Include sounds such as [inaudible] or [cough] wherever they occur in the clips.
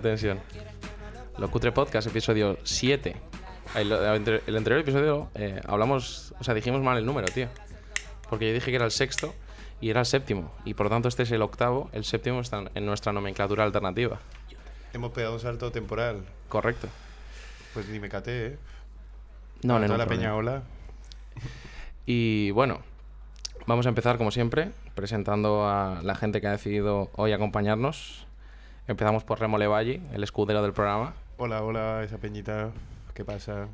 Había tensión. Lo Cutre Podcast, episodio 7. El, anterior episodio eh, hablamos, o sea, dijimos mal el número, tío. Porque yo dije que era el sexto y era el séptimo. Y por lo tanto este es el octavo, el séptimo está en nuestra nomenclatura alternativa. Hemos pegado un salto temporal. Correcto. Pues ni me caté, ¿eh? No, no, no. la peña, hola. Y bueno, vamos a empezar como siempre, presentando a la gente que ha decidido hoy acompañarnos. Empezamos por Remo Levalli, el escudero del programa. Hola, hola, esa peñita. ¿Qué pasa?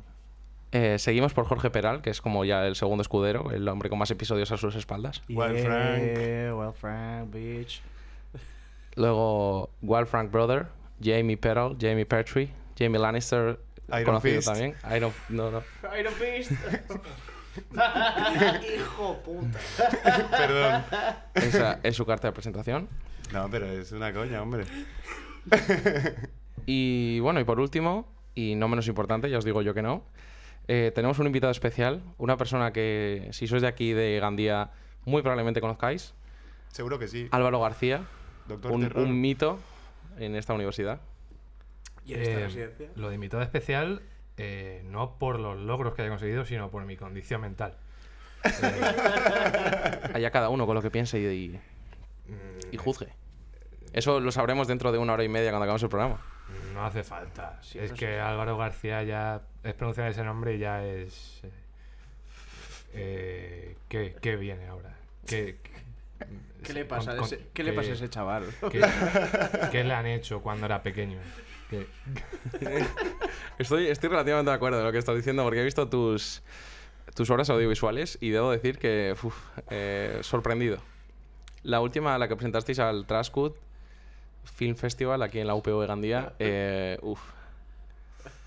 Eh, seguimos por Jorge Peral, que es como ya el segundo escudero, el hombre con más episodios a sus espaldas. Wild Frank. Yeah, Wild Frank, bitch. [laughs] Luego Wild Frank Brother, Jamie Peral, Jamie Pertwee, Jamie Lannister, Iron conocido Fist. también. Iron, no, no. [laughs] Iron Fist. [laughs] Hijo puta. Perdón. Esa es su carta de presentación. No, pero es una coña, hombre. Y bueno, y por último, y no menos importante, ya os digo yo que no, eh, tenemos un invitado especial, una persona que si sois de aquí, de Gandía, muy probablemente conozcáis, Seguro que sí. Álvaro García, Doctor un, un mito en esta universidad. ¿Y en esta Eh, residencia? Lo de invitado especial, eh, no por los logros que haya conseguido, sino por mi condición mental. Eh, [laughs] Allá cada uno con lo que piense y, y, mm, y juzgue. Eso lo sabremos dentro de una hora y media cuando acabemos el programa. No hace falta. Sí, es no que sé. Álvaro García ya es pronunciar ese nombre y ya es. eh, eh, ¿qué, qué viene ahora? ¿Qué, ¿Qué le pasa, con- ese, ¿qué le pasa a ese chaval? ¿Qué, qué le han hecho cuando era pequeño? ¿Qué- [laughs] Estoy, estoy relativamente de acuerdo de lo que estás diciendo porque he visto tus, tus obras audiovisuales y debo decir que, uf, eh, sorprendido. La última, la que presentasteis al Trascut Film Festival aquí en la UPV de Gandía, [laughs] eh, uf,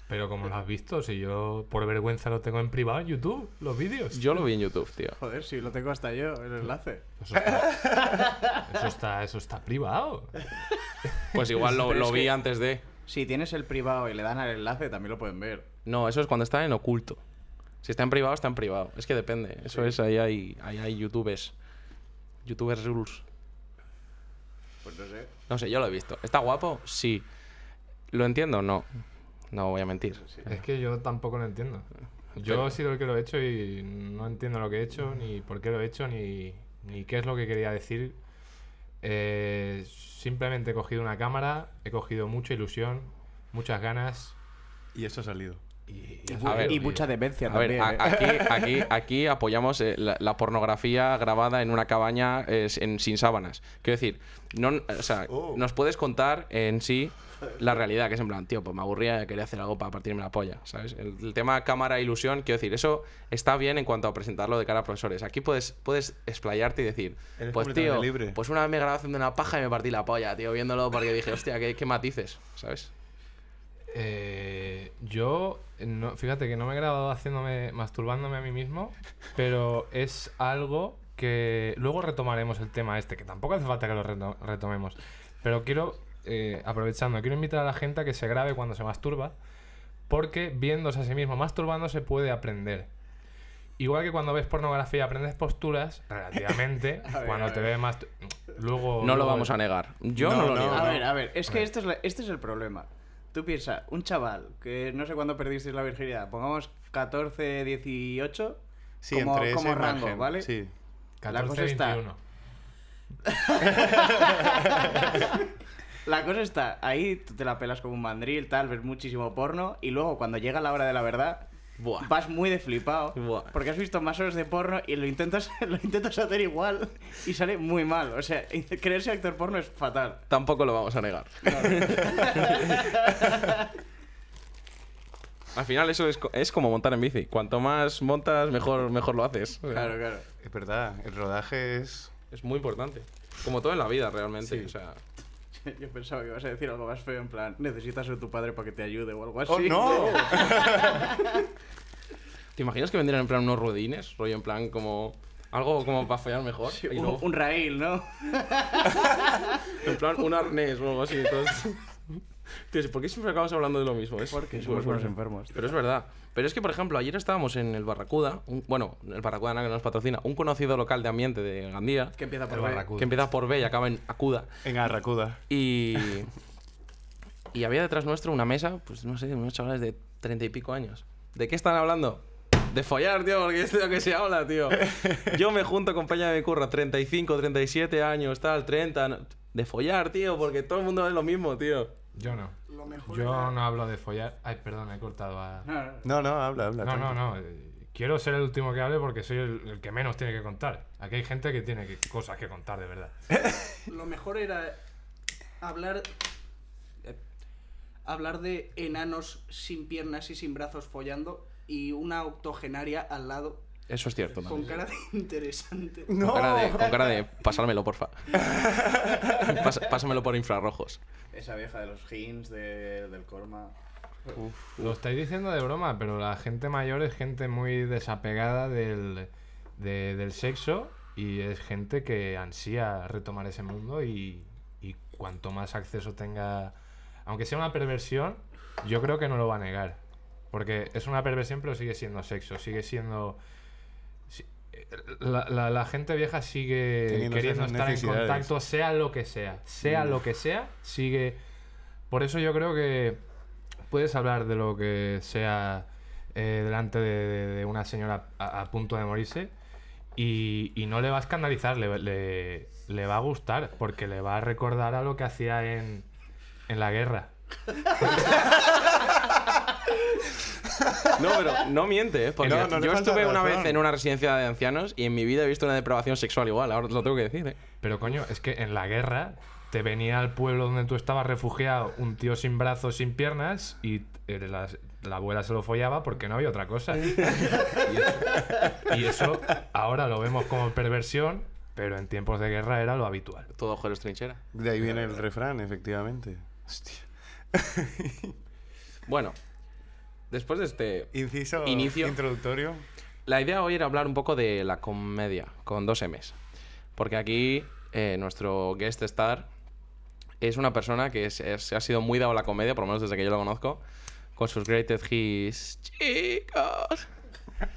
Pero como lo has visto, si yo por vergüenza lo tengo en privado en YouTube, los vídeos. yo lo vi en YouTube, tío. Joder, si lo tengo hasta yo, el enlace. Eso está, [laughs] eso está, eso está privado. Pues igual lo, lo vi que- antes de... Si tienes el privado y le dan al enlace, también lo pueden ver. No, eso es cuando está en oculto. Si está en privado, está en privado. Es que depende. Eso es, ahí hay, ahí hay youtubers. Youtubers rules. Pues no sé. No sé, yo lo he visto. ¿Está guapo? Sí. ¿Lo entiendo? No. No voy a mentir. Es que yo tampoco lo entiendo. Yo he sido el que lo he hecho y no entiendo lo que he hecho, ni por qué lo he hecho, ni, ni qué es lo que quería decir. Eh, simplemente he cogido una cámara, he cogido mucha ilusión, muchas ganas Y eso ha salido. Y, Y, ha A mu- ver, y salido, mucha demencia A también. a- ¿eh? aquí, [laughs] aquí, aquí apoyamos eh, la, la pornografía grabada en una cabaña eh, en- sin sábanas. Quiero decir, no, o sea, Oh. nos puedes contar en sí la realidad, que es en plan, tío, pues me aburría, quería hacer algo para partirme la polla, ¿sabes? El, el tema cámara ilusión, quiero decir, eso está bien en cuanto a presentarlo de cara a profesores. Aquí puedes, puedes explayarte y decir, Eres pues tío, libre. pues una vez me grabé haciendo una paja y me partí la polla, tío, viéndolo porque dije, hostia, qué, qué matices, ¿sabes? Eh, yo, no, fíjate que no me he grabado haciéndome, masturbándome a mí mismo, pero es algo que luego retomaremos el tema este, que tampoco hace falta que lo reto- retomemos. Pero quiero, eh, aprovechando, quiero invitar a la gente a que se grabe cuando se masturba, porque viéndose a sí mismo masturbando se puede aprender. Igual que cuando ves pornografía aprendes posturas, relativamente, [laughs] ver, cuando te ves más... Luego... No lo vamos a negar. Yo no, No, lo no, niego. A ver, a ver, es que este es, la- este es el problema. Tú piensas, un chaval que no sé cuándo perdisteis la virginidad, pongamos 14, 18, Sí, como, entre como ese rango, margen, ¿vale? Sí. La 14, cosa está- 21. [laughs] La cosa está, ahí tú te la pelas como un mandril, tal, ves muchísimo porno y luego cuando llega la hora de la verdad Buah. vas muy de flipado Buah. porque has visto más horas de porno y lo intentas, [laughs] lo intentas hacer igual y sale muy mal. O sea, [laughs] creerse actor porno es fatal. Tampoco lo vamos a negar. [laughs] Al final eso es, es como montar en bici. Cuanto más montas, mejor, mejor lo haces. O sea, Claro, claro. Es verdad, el rodaje es... Es muy importante. Como todo en la vida, realmente. Sí. O sea, [laughs] Yo pensaba que ibas a decir algo más feo, en plan, necesitas ser tu padre para que te ayude o algo así. ¡Oh, no! [laughs] ¿te imaginas que vendrían en plan unos rodines? Rollo en plan como... Algo como para follar mejor. Sí, y un, luego- un rail, ¿no? [laughs] En plan un arnés o algo así. Entonces... Tío, ¿por qué siempre acabamos hablando de lo mismo? Es Porque somos unos enfermos. Pero es verdad. Pero es que, por ejemplo, ayer estábamos en el Barracuda. un- bueno, el Barracuda no, que nos patrocina. Un conocido local de ambiente de Gandía. Que empieza por El B. Que empieza por B y acaba en Acuda. En Arracuda. Y. Y había detrás nuestro una mesa, pues no sé, unos chavales de treinta y pico años. ¿De qué están hablando? De follar, tío, porque es de lo que se habla, tío. Yo me junto con Peña de mi curra, 35, 37 años, tal, 30. no- De follar, tío, porque todo el mundo es lo mismo, tío. Yo no. Lo mejor Yo era- no hablo de follar. Ay, perdón, he cortado a. No, no. Habla, habla. No, no, no. eh, Quiero ser el último que hable porque soy el, el que menos tiene que contar. Aquí hay gente que tiene que- cosas que contar de verdad. [laughs] Lo mejor era hablar eh, hablar de enanos sin piernas y sin brazos follando y una octogenaria al lado Eso es cierto. con cara de interesante. Con cara de, con cara de pasármelo, porfa. [laughs] Pas- pásamelo por infrarrojos. Esa vieja de los jeans, de- del Corma. Lo estáis diciendo de broma, pero la gente mayor es gente muy desapegada del, de- del sexo y es gente que ansía retomar ese mundo y, y cuanto más acceso tenga, aunque sea una perversión, yo creo que no lo va a negar. Porque es una perversión pero sigue siendo sexo, sigue siendo... La, la- la gente vieja sigue Teniendo queriendo estar en contacto, sea lo que sea, sea lo que sea, sigue... Por eso yo creo que puedes hablar de lo que sea eh, delante de, de- de una señora a, a punto de morirse y, y no le va a escandalizar, le, le- le va a gustar, porque le va a recordar a lo que hacía en, en la guerra. [laughs] [laughs] No, pero no miente, ¿eh? Porque No, no le yo falta estuve una razón. vez en una residencia de ancianos y en mi vida he visto una depravación sexual igual, ahora os lo tengo que decir, ¿eh? Pero coño, es que en la guerra te venía al pueblo donde tú estabas refugiado un tío sin brazos, sin piernas y eh, la, la abuela se lo follaba porque no había otra cosa. [laughs] y, eso, y eso ahora lo vemos como perversión, pero en tiempos de guerra era lo habitual. Todo ojo es trinchera. De ahí viene el refrán, efectivamente. Hostia. Bueno, después de este... Inciso Inicio. introductorio. La idea hoy era hablar un poco de la comedia, con dos M's. Porque aquí eh, nuestro guest star es una persona que es- es- ha sido muy dado a la comedia, por lo menos desde que yo lo conozco, con sus greatest hits. Chicos.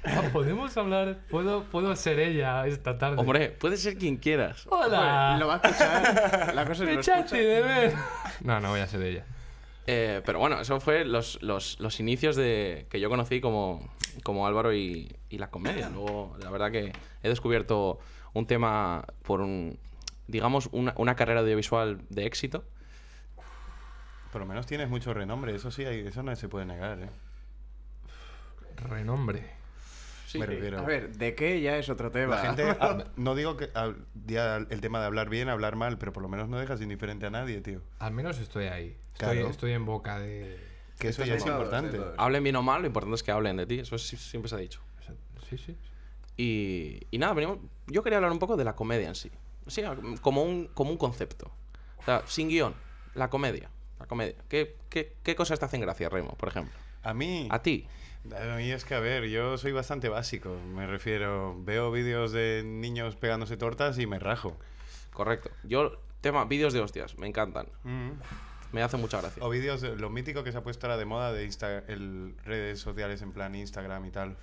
Ah, Podemos hablar, puedo, puedo ser ella esta tarde. Hombre, puede ser quien quieras. hola. Lo va a escuchar. La cosa es Me lo escucha. de ver. [laughs] No, no voy a ser ella. Eh, pero bueno, eso fue los, los, los inicios de que yo conocí como, como Álvaro y, y la comedia. Luego, la verdad que he descubierto un tema por un, digamos, una, una carrera audiovisual de éxito. Por lo menos tienes mucho renombre, eso sí, hay- eso no se puede negar, ¿eh? Renombre. Me refiero. A ver, ¿de qué ya es otro tema? La gente, [laughs] ah, no digo que ah, ya el tema de hablar bien, hablar mal, pero por lo menos no dejas indiferente a nadie, tío. Al menos estoy ahí. Estoy, Claro. estoy en boca de. Que eso ya es importante. Hablen bien o mal, lo importante es que hablen de ti. Eso sí- siempre se ha dicho. Sí, sí. Y, y nada, venimos- yo quería hablar un poco de la comedia en sí. Sea, como un, como un concepto. O sea, sin guion. La comedia. La comedia. ¿Qué, qué, qué cosas te hacen gracia, Remo, por ejemplo? A mí, A ti. A mí es que, a ver, yo soy bastante básico. Me refiero, veo vídeos de niños pegándose tortas y me rajo. Correcto. Yo, tema, vídeos de hostias. Me encantan. Mm. Me hace mucha gracia. O vídeos, de- lo mítico que se ha puesto ahora de moda de Insta, el, redes sociales en plan Instagram y tal.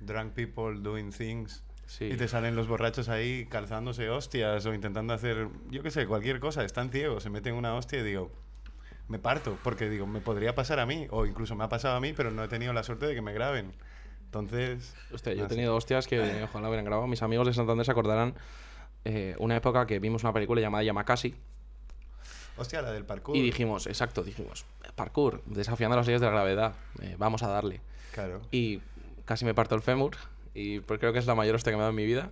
Drunk people doing things. Sí. Y te salen los borrachos ahí calzándose hostias o intentando hacer, yo qué sé, cualquier cosa. Están ciegos, se meten una hostia y digo, me parto, porque digo, me podría pasar a mí, o incluso me ha pasado a mí, pero no he tenido la suerte de que me graben. Entonces, Hostia, yo he tenido hostias que ojalá hubieran grabado. Mis amigos de Santander se acordarán eh, una época que vimos una película llamada Yamakasi Hostia, la del parkour. y dijimos, exacto, dijimos, parkour, desafiando las leyes de la gravedad, eh, vamos a darle. Claro. Y casi me parto el fémur y creo que es la mayor hostia que me ha dado en mi vida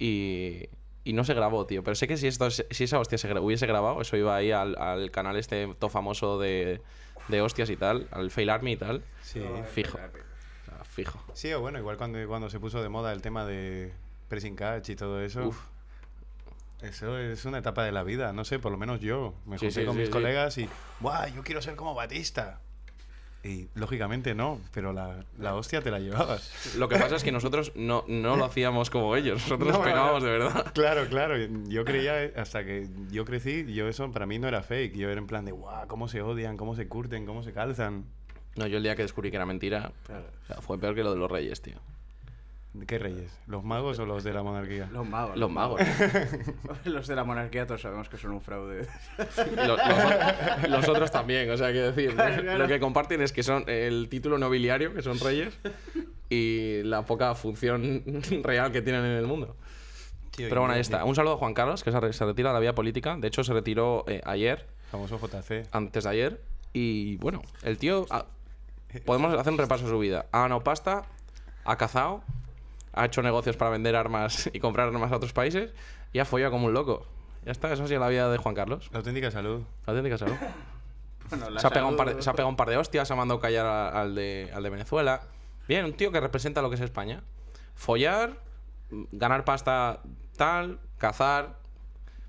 y, y no se grabó, tío. Pero sé que si, esto, si esa hostia se gra- hubiese grabado, eso iba ahí al, al canal este todo famoso de, de hostias y tal, al Fail Army y tal. Sí. Fijo. O sea, fijo. Sí, o bueno, igual cuando, cuando se puso de moda el tema de pressing catch y todo eso. Uf. Eso es una etapa de la vida, no sé, por lo menos yo. Me Sí, junté sí, con sí, mis sí. colegas y, ¡guau! Yo quiero ser como Batista. Y lógicamente no, pero la, la hostia te la llevabas. Lo que pasa es que nosotros no, no lo hacíamos como ellos, nosotros No, pegábamos de verdad. Claro, claro. Yo creía, hasta que yo crecí, yo eso para mí no era fake. Yo era en plan de, ¡guau! ¿Cómo se odian? ¿Cómo se curten? ¿Cómo se calzan? No, yo el día que descubrí que era mentira, o sea, fue peor que lo de los reyes, tío. ¿Qué reyes? ¿Los magos o los de la monarquía? Los magos. Los magos. [laughs] Los de la monarquía todos sabemos que son un fraude. [laughs] Lo- los, los otros también, o sea, quiero decir, Claro, claro. lo que comparten es que son el título nobiliario, que son reyes, y la poca función real que tienen en el mundo. Tío, Pero bueno, ahí está. Un saludo a Juan Carlos, que se re- se retira de la vía política. De hecho, se retiró eh, ayer, Famoso JC. antes de ayer. Y bueno, el tío. ah, podemos hacer un repaso de su vida. Ha ganado pasta, ha cazado, ha hecho negocios para vender armas [laughs] y comprar armas a otros países y ha follado como un loco. Ya está, eso ha sido la vida de Juan Carlos. La auténtica salud. La auténtica salud. [laughs] Bueno, la Se ha, pegado un par de, salud- se ha pegado un par de hostias, ha mandado callar a- al de, al de Venezuela. Bien, un tío que representa lo que es España. Follar, ganar pasta tal, cazar.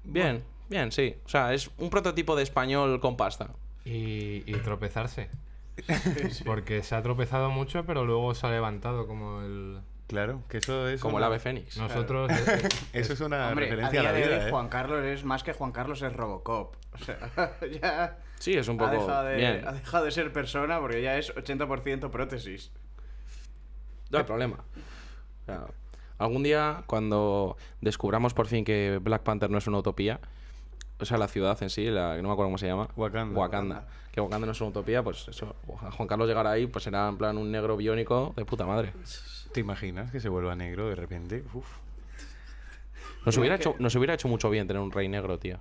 Bien, bien, sí. O sea, es un prototipo de español con pasta. Y, y tropezarse. [laughs] Porque se ha tropezado mucho, pero luego se ha levantado como el... Claro, que eso es. Como el ave fénix. Nosotros... [laughs] Eso es una Hombre, referencia a, día la de vida, hoy ¿eh? Juan Carlos es más que Juan Carlos es Robocop. O sea, [laughs] ya Sí, es un ha, poco... dejado de, Bien, ha dejado de ser persona porque ya es 80% prótesis. no hay problema. O sea, algún día, cuando descubramos por fin que Black Panther no es una utopía, o sea, la ciudad en sí, la, no me acuerdo cómo se llama. Wakanda. Wakanda. Que Wakanda no es una utopía, pues eso. a Juan Carlos llegar ahí, pues será en plan un negro biónico de puta madre. [laughs] ¿Te imaginas que se vuelva negro de repente? Uf. Nos hubiera, hecho, nos hubiera hecho mucho bien tener un rey negro, tío.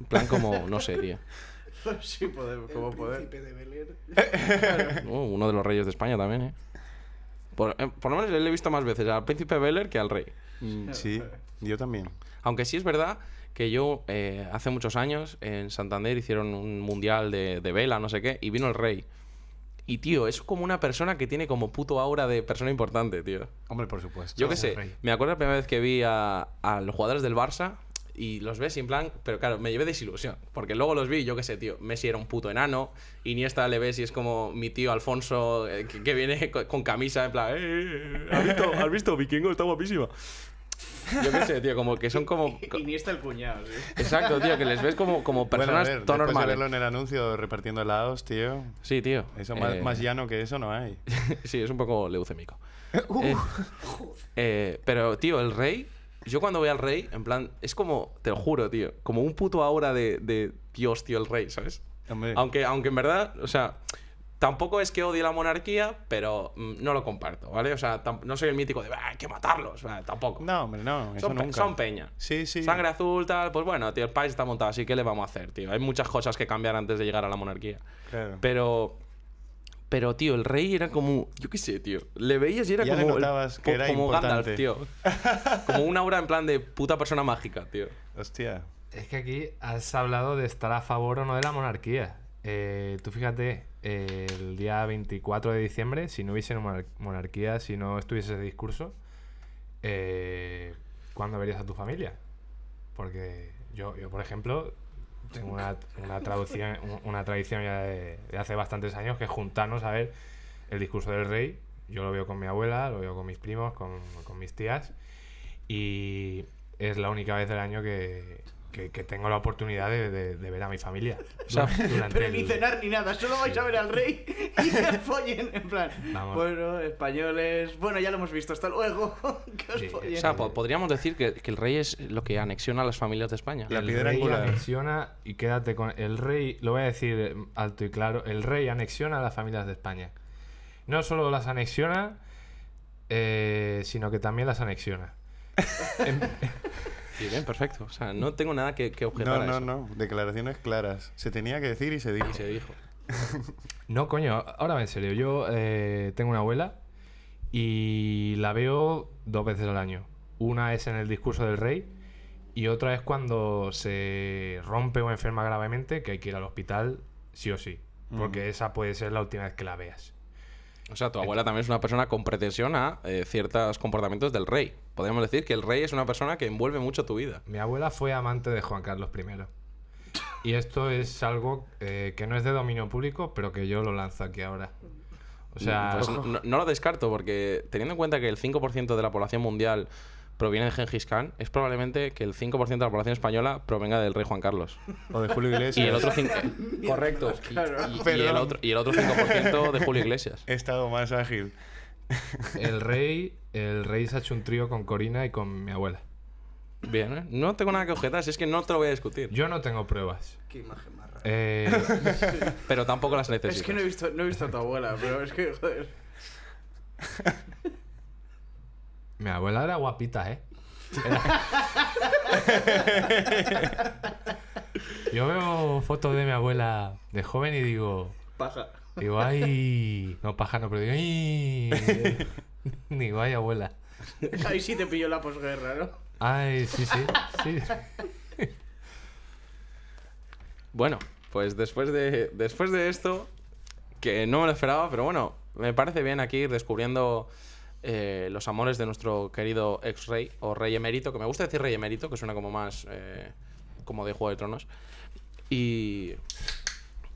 En plan como, no sé, tío. [laughs] sí, como poder. Príncipe de. [laughs] Uh, uno de los reyes de España también, ¿eh? Por, eh, por lo menos le he visto más veces al príncipe Beller que al rey. Mm, Sí, yo también. Aunque sí es verdad que yo, eh, hace muchos años, en Santander hicieron un mundial de, de vela, no sé qué, y vino el rey. Y, tío, es como una persona que tiene como puto aura de persona importante, tío. Hombre, por supuesto. Yo qué sé, rey. me acuerdo la primera vez que vi a, a los jugadores del Barça y los ves en plan, pero claro, me llevé desilusión, porque luego los vi, y yo qué sé, tío, Messi era un puto enano, Iniesta le ves y es como mi tío Alfonso eh, que, que viene [laughs] con, con camisa en plan, "Eh, eh, ¿has visto, ¿has visto? Vikingo está guapísimo. Yo qué sé, tío, como que son como... Iniesta el cuñado, sí. Exacto, tío, que les ves como, como Bueno, a personas ver, todo de normales. verlo en el anuncio repartiendo helados, tío. Sí, tío. Eso más, eh, más llano que eso no hay. [laughs] sí, es un poco leucémico. [laughs] Eh, eh, pero, tío, el rey. Yo cuando veo al rey, en plan, es como, te lo juro, tío, como un puto aura de, de Dios, tío, el rey, ¿sabes? Hombre, Aunque, aunque en verdad, o sea, tampoco es que odie la monarquía, pero mm, no lo comparto, ¿vale? O sea, no soy el mítico de, "Ah, hay que matarlos, tampoco. No, hombre, no. Eso son, pe- nunca. son peña. Sí, sí. Sangre azul, tal, pues bueno, tío, el país está montado, así que le vamos a hacer, tío. Hay muchas cosas que cambiar antes de llegar a la monarquía. Claro. Pero. Pero, tío, el rey era como. Yo qué sé, tío. Le veías y era Ya le como. el- notabas que era como Gandalf, importante. tío. [laughs] Como una aura en plan de puta persona mágica, tío. Hostia. Es que aquí has hablado de estar a favor o no de la monarquía. Eh, tú fíjate, el día 24 de diciembre, si no hubiese monar- monarquía, si no estuviese ese discurso, eh, ¿cuándo verías a tu familia? Porque yo, yo por ejemplo, tengo una, traducción, un- una tradición ya de, de hace bastantes años que es juntarnos a ver el discurso del rey. Yo lo veo con mi abuela, lo veo con mis primos, con, con mis tías. Y es la única vez del año que, que- que tengo la oportunidad de, de- de ver a mi familia. [laughs] sea, Durante- durante Pero el- ni cenar ni nada, solo vais a ver al rey y que follen. En plan, Vamos. bueno, españoles. Bueno, ya lo hemos visto, hasta luego. [laughs] que os Sí, follen. O sea, po- podríamos decir que, que el rey es lo que anexiona a las familias de España. La el piedra rey angular. anexiona y quédate con el rey lo voy a decir eh, alto y claro el rey anexiona a las familias de España no solo las anexiona eh, sino que también las anexiona [laughs] Y bien, perfecto. O sea, no tengo nada que, que objetar No, a no, eso. no. Declaraciones claras. Se tenía que decir y se dijo. Y se dijo. [laughs] No, coño, ahora en serio. Yo eh, tengo una abuela y la veo dos veces al año. Una es en el discurso del rey y otra es cuando se rompe o enferma gravemente, que hay que ir al hospital sí o sí. Porque esa puede ser la última vez que la veas. O sea, tu abuela también es una persona con pretensión a eh, ciertos comportamientos del rey. Podríamos decir que el rey es una persona que envuelve mucho tu vida. Mi abuela fue amante de Juan Carlos I. Y esto es algo eh, que no es de dominio público, pero que yo lo lanzo aquí ahora. O sea, Pues no, lo descarto porque teniendo en cuenta que el 5% de la población mundial proviene de Gengis Khan, es probablemente que el 5% de la población española provenga del rey Juan Carlos. O de Julio Iglesias. Y el otro 5... [laughs] Correcto. Y, y- y el otro, y el otro 5% de Julio Iglesias. He estado más ágil. El rey, el rey se ha hecho un trío con Corina y con mi abuela. Bien, ¿eh? No tengo nada que objetar, si es que no te lo voy a discutir. Yo no tengo pruebas. Qué imagen más rara. Eh, [laughs] Pero tampoco las necesito. Es que no he, visto, no he visto a tu abuela, pero es que, joder. mi abuela era guapita, ¿eh? Era- [laughs] Yo veo fotos de mi abuela de joven y digo, Paja. Digo, ay, no paja, no, pero digo, ay, [laughs] digo, ay, abuela. Ahí sí te pilló la posguerra, ¿no? Ay, sí, sí, sí. Bueno, pues después de, después de esto, que no me lo esperaba, pero bueno, me parece bien aquí ir descubriendo eh, los amores de nuestro querido ex rey o rey emérito, que me gusta decir rey emérito, que suena como más eh, como de Juego de Tronos. Y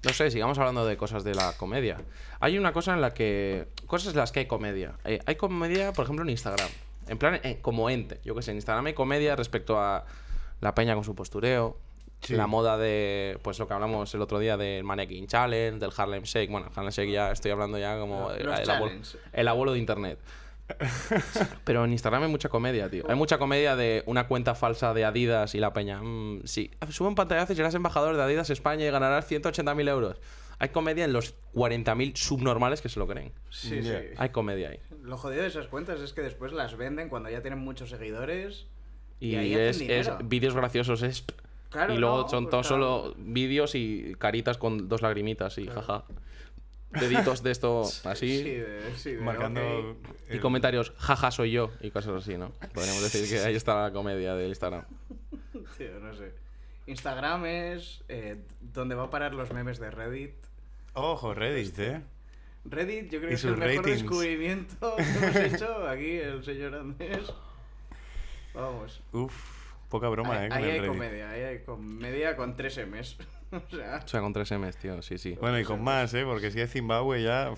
no sé, sigamos hablando de cosas de la comedia. Hay una cosa en la que. Cosas en las que hay comedia. Eh, hay comedia, por ejemplo, en Instagram. En plan, eh, como ente. Yo que sé, en Instagram hay comedia respecto a la peña con su postureo. Sí. La moda de. Pues lo que hablamos el otro día del Mannequin Challenge, del Harlem Shake. Bueno, Harlem Shake ya estoy hablando ya como el, el abuelo, challenge. el abuelo de internet. Pero en Instagram hay mucha comedia, tío. Hay mucha comedia de una cuenta falsa de Adidas y la peña. mm, sí, sube un pantallazo y serás embajador de Adidas España y ganarás 180.000 euros. Hay comedia en los 40.000 subnormales que se lo creen. Sí, sí. Hay comedia ahí. Lo jodido de esas cuentas es que después las venden cuando ya tienen muchos seguidores. Y, Y ahí es, es vídeos graciosos, es... Claro, y luego no, son pues todos claro. solo vídeos y caritas con dos lagrimitas y jaja. Deditos de esto así. Sí, de, sí, de, Marcando. Y el- comentarios, jaja, soy yo, y cosas así, ¿no? Podríamos decir que ahí está la comedia del Instagram. [laughs] Tío, no sé. Instagram es eh, donde va a parar los memes de Reddit. Ojo, Reddit, Este. ¿eh? Reddit, yo creo que es el mejor ratings. descubrimiento que hemos [laughs] hecho aquí, el señor Andrés. Vamos. Uf, poca broma, ahí ¿eh? Con ahí el hay Reddit. comedia, ahí hay comedia con tres M's. [laughs] o sea, O sea, con 3 M's, tío, sí, sí. Bueno, y con más, ¿eh? Porque si es Zimbabue ya.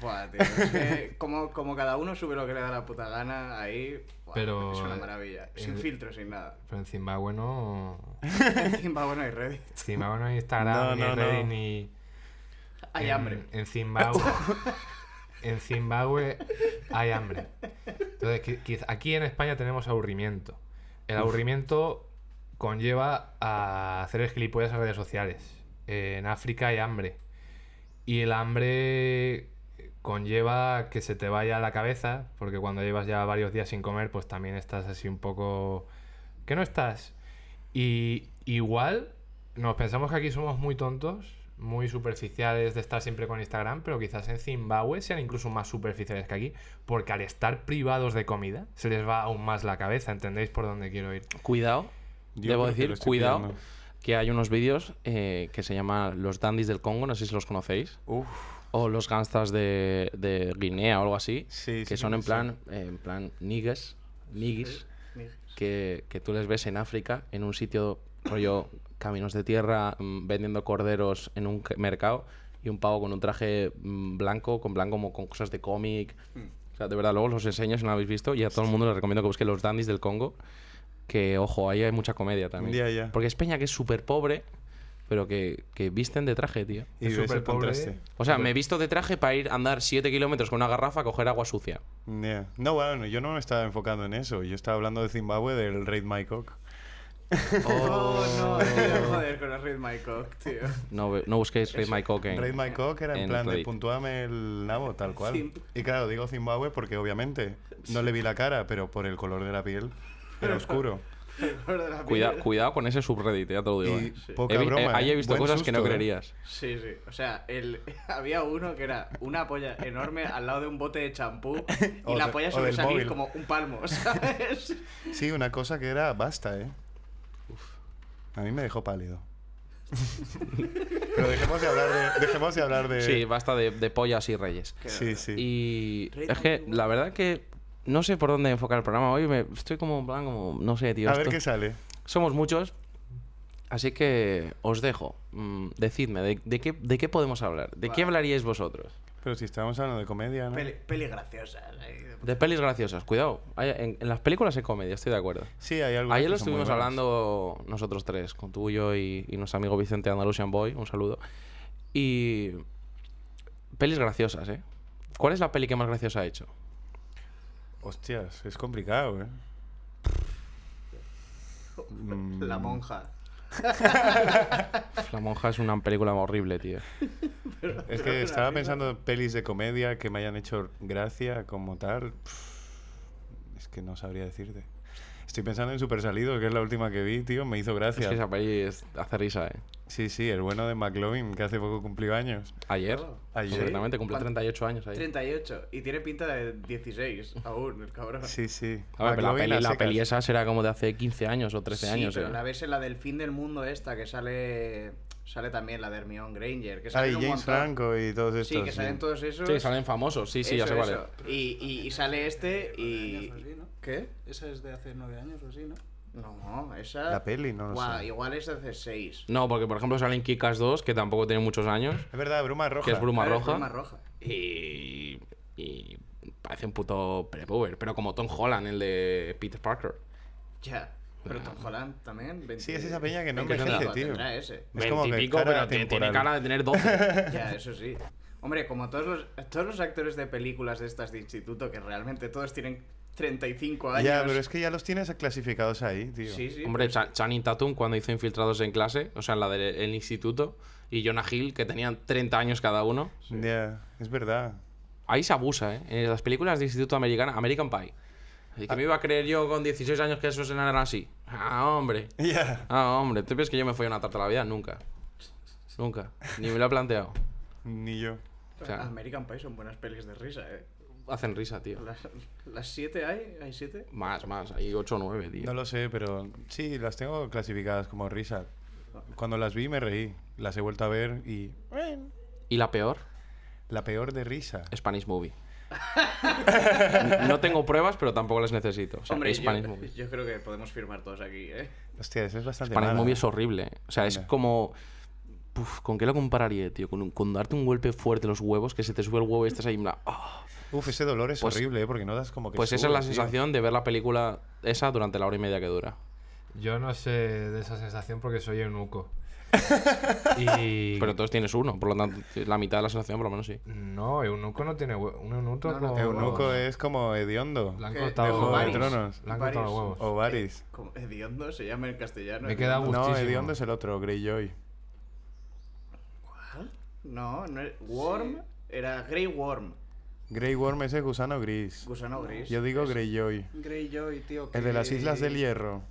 buah, tío, es que como, como cada uno sube lo que le da la puta gana, ahí buah, Pero, es una maravilla. Sin filtro, sin nada. Pero en Zimbabue no. [laughs] Encima, bueno, hay Reddit. Zimbabue no hay Instagram, No, ni no, Reddit, no. ni. Hay en, hambre. En Zimbabue. en Zimbabue hay hambre. Entonces, aquí en España tenemos aburrimiento. El aburrimiento conlleva a hacer el gilipollas en redes sociales. En África hay hambre. Y el hambre conlleva que se te vaya la cabeza, porque cuando llevas ya varios días sin comer, pues también estás así un poco... que no estás. Y igual nos pensamos que aquí somos muy tontos, muy superficiales de estar siempre con Instagram, pero quizás en Zimbabue sean incluso más superficiales que aquí, porque al estar privados de comida se les va aún más la cabeza, ¿entendéis por dónde quiero ir? Cuidado, Yo debo decir, cuidado, que hay unos vídeos eh, que se llaman Los Dandis del Congo, no sé si los conocéis. Uf, O los gangstas de, de Guinea o algo así. Sí, sí que son en plan, eh, en plan niggas, niggis, que, que tú les ves en África, en un sitio, rollo, caminos de tierra, mm, vendiendo corderos en un mercado, y un pavo con un traje mm, blanco, con blanco como con cosas de cómic. O sea, de verdad, luego os los enseño si no lo habéis visto, y a todo el mundo les recomiendo que busque los dandis del Congo, que, ojo, ahí hay mucha comedia también. Ya, ya. Porque es peña que es súper pobre, pero que, que visten de traje, tío. y Es superpobre. contraste. O sea, me he visto de traje para ir a andar 7 kilómetros con una garrafa a coger agua sucia. No, bueno, yo no me estaba enfocando en eso. Yo estaba hablando de Zimbabue, del Raid My Cock. Oh, no, tío, joder, con el Read My Cock, tío. No, no busquéis Raid My Cock en... Raid My Cock era en, en plan de Reddit. puntúame el nabo, tal cual. Y claro, digo Zimbabue porque obviamente no le vi la cara, pero por el color de la piel. Era oscuro. [laughs] Cuida- cuidado con ese subreddit, ya te lo digo. Y eh. poca He broma, eh, ahí he ¿eh? visto cosas que no susto, ¿eh? creerías. Sí, sí. O sea, el, [laughs] había uno que era una polla enorme al lado de un bote de champú [laughs] y O la de- polla móvil. como un palmo, ¿sabes? Sí, una cosa que era basta, ¿eh? A mí me dejó pálido. [laughs] Pero dejemos de hablar de... Dejemos de hablar de... Sí, basta de, de pollas y reyes. sí, sí. Y es que la verdad que no sé por dónde enfocar el programa. Hoy me estoy como en plan, como, no sé, tío. A ver qué sale. Somos muchos. Así que os dejo. Mm, decidme, ¿de, de qué, ¿de qué podemos hablar? ¿De qué hablaríais vosotros? Pero si estábamos hablando de comedia, ¿no? Peli, peli graciosa. ahí. De pelis graciosas, cuidado. Hay- en, en las películas hay comedia, estoy de acuerdo. Sí, hay algo. Ayer lo estuvimos hablando nosotros tres, con tú, yo y, y nuestro amigo Vicente Andalusian Boy, un saludo. Y. Pelis graciosas, ¿eh? ¿Cuál es la peli que más graciosa ha hecho? Hostias, es complicado, ¿eh? [laughs] La monja. [laughs] La monja es una película horrible, tío. Es que estaba pensando en pelis de comedia que me hayan hecho gracia como tal. Es que no sabría decirte. Estoy pensando en Super Salido, que es la última que vi, tío. Me hizo Es gracia. que esa peli es- hace risa, ¿eh? Sí, sí, el bueno de McLovin, que hace poco cumplió años. Ayer, Oh. Ayer. concretamente, cumple ¿Cuánto? 38 años ayer. 38. Y tiene pinta de 16 aún, el cabrón. Sí, sí. A ver, pero la peli, la esa será como de hace 15 años o 13 sí, años, pero ¿eh? la ves en la del fin del mundo esta, que sale sale también la de Hermione Granger. Que Ah, y un James montón. Franco y todos estos. Sí, que salen todos esos. Sí, salen famosos, sí, sí, ya Eso, sé cuál eso. Y, y, y sale este y... ¿Qué? Esa es de hace nueve años o así, ¿no? No, esa... La peli, no lo Guau, sé. Igual es de hace 6. No, porque por ejemplo salen Kikas 2, que tampoco tiene muchos años, Es verdad, Bruma Roja. que es Bruma Claro, es Roja. Bruma roja. Y, y parece un puto prepower, pero como Tom Holland, el de Peter Parker. Ya. Pero Tom Holland también. 20 Sí, es esa peña que no 25 envejece, tío. tendrá ese. Es como que Veintipico, cara pero tiene- tiene temporal. cara de tener 12. [laughs] Ya, eso sí. Hombre, como todos los, todos los actores de películas de estas de instituto, que realmente todos tienen 35 años. Ya, pero es que ya los tienes clasificados ahí, tío. Sí, sí. Hombre, pues- Cha- Channing Tatum cuando hizo Infiltrados en clase, o sea, en la del instituto, y Jonah Hill, que tenían 30 años cada uno. Ya, es verdad. Ahí se abusa, ¿eh? En las películas de instituto americana, American Pie. ¿Y que me iba a creer yo con 16 años que esos eran así? Ah, hombre. [laughs] Ya. Ah, hombre. ¿Tú piensas que yo me fui a una tarta a la vida? Nunca. Nunca. Ni me lo he planteado. Ni yo. O sea, American Pie son buenas pelis de risa, eh. Hacen risa, tío. Las, las siete hay, hay siete. Más, más. Hay 8 o 9, tío. No lo sé, pero sí, las tengo clasificadas como risa. Cuando las vi me reí. Las he vuelto a ver y... ¿Y la peor? La peor de risa. Spanish Movie. [laughs] no tengo pruebas, pero tampoco las necesito. O sea, Hombre, yo, Spanish Movie. yo creo que podemos firmar todos aquí, eh. Hostia, eso es bastante Spanish mala. Movie es horrible. ¿eh? O sea, es como... Uf, ¿Con qué lo compararía, tío? Con, un- con darte un golpe fuerte en los huevos, que se te sube el huevo y estás ahí... "Ah". Uf, ese dolor es Pues- horrible, ¿eh? Porque no das como que Pues esa es la tío. sensación de ver la película esa durante la hora y media que dura. Yo no sé de esa sensación porque soy eunuco. [laughs] y... Pero entonces tienes uno, por lo tanto, la mitad de la sensación por lo menos sí. No, eunuco no tiene huevos. Un eunuco No, no, con- Eunuco es como hediondo. Le han cortado de. Tronos. Le han cortado los Varios. huevos. O Varys. Como hediondo se llama en castellano. Me queda. No, hediondo es el otro, Greyjoy. ¿Cuál? No, no es... Worm era Grey Worm. Grey Worm es el gusano gris. Gusano gris. Yo digo Greyjoy. Greyjoy, tío. El de las Islas del Hierro.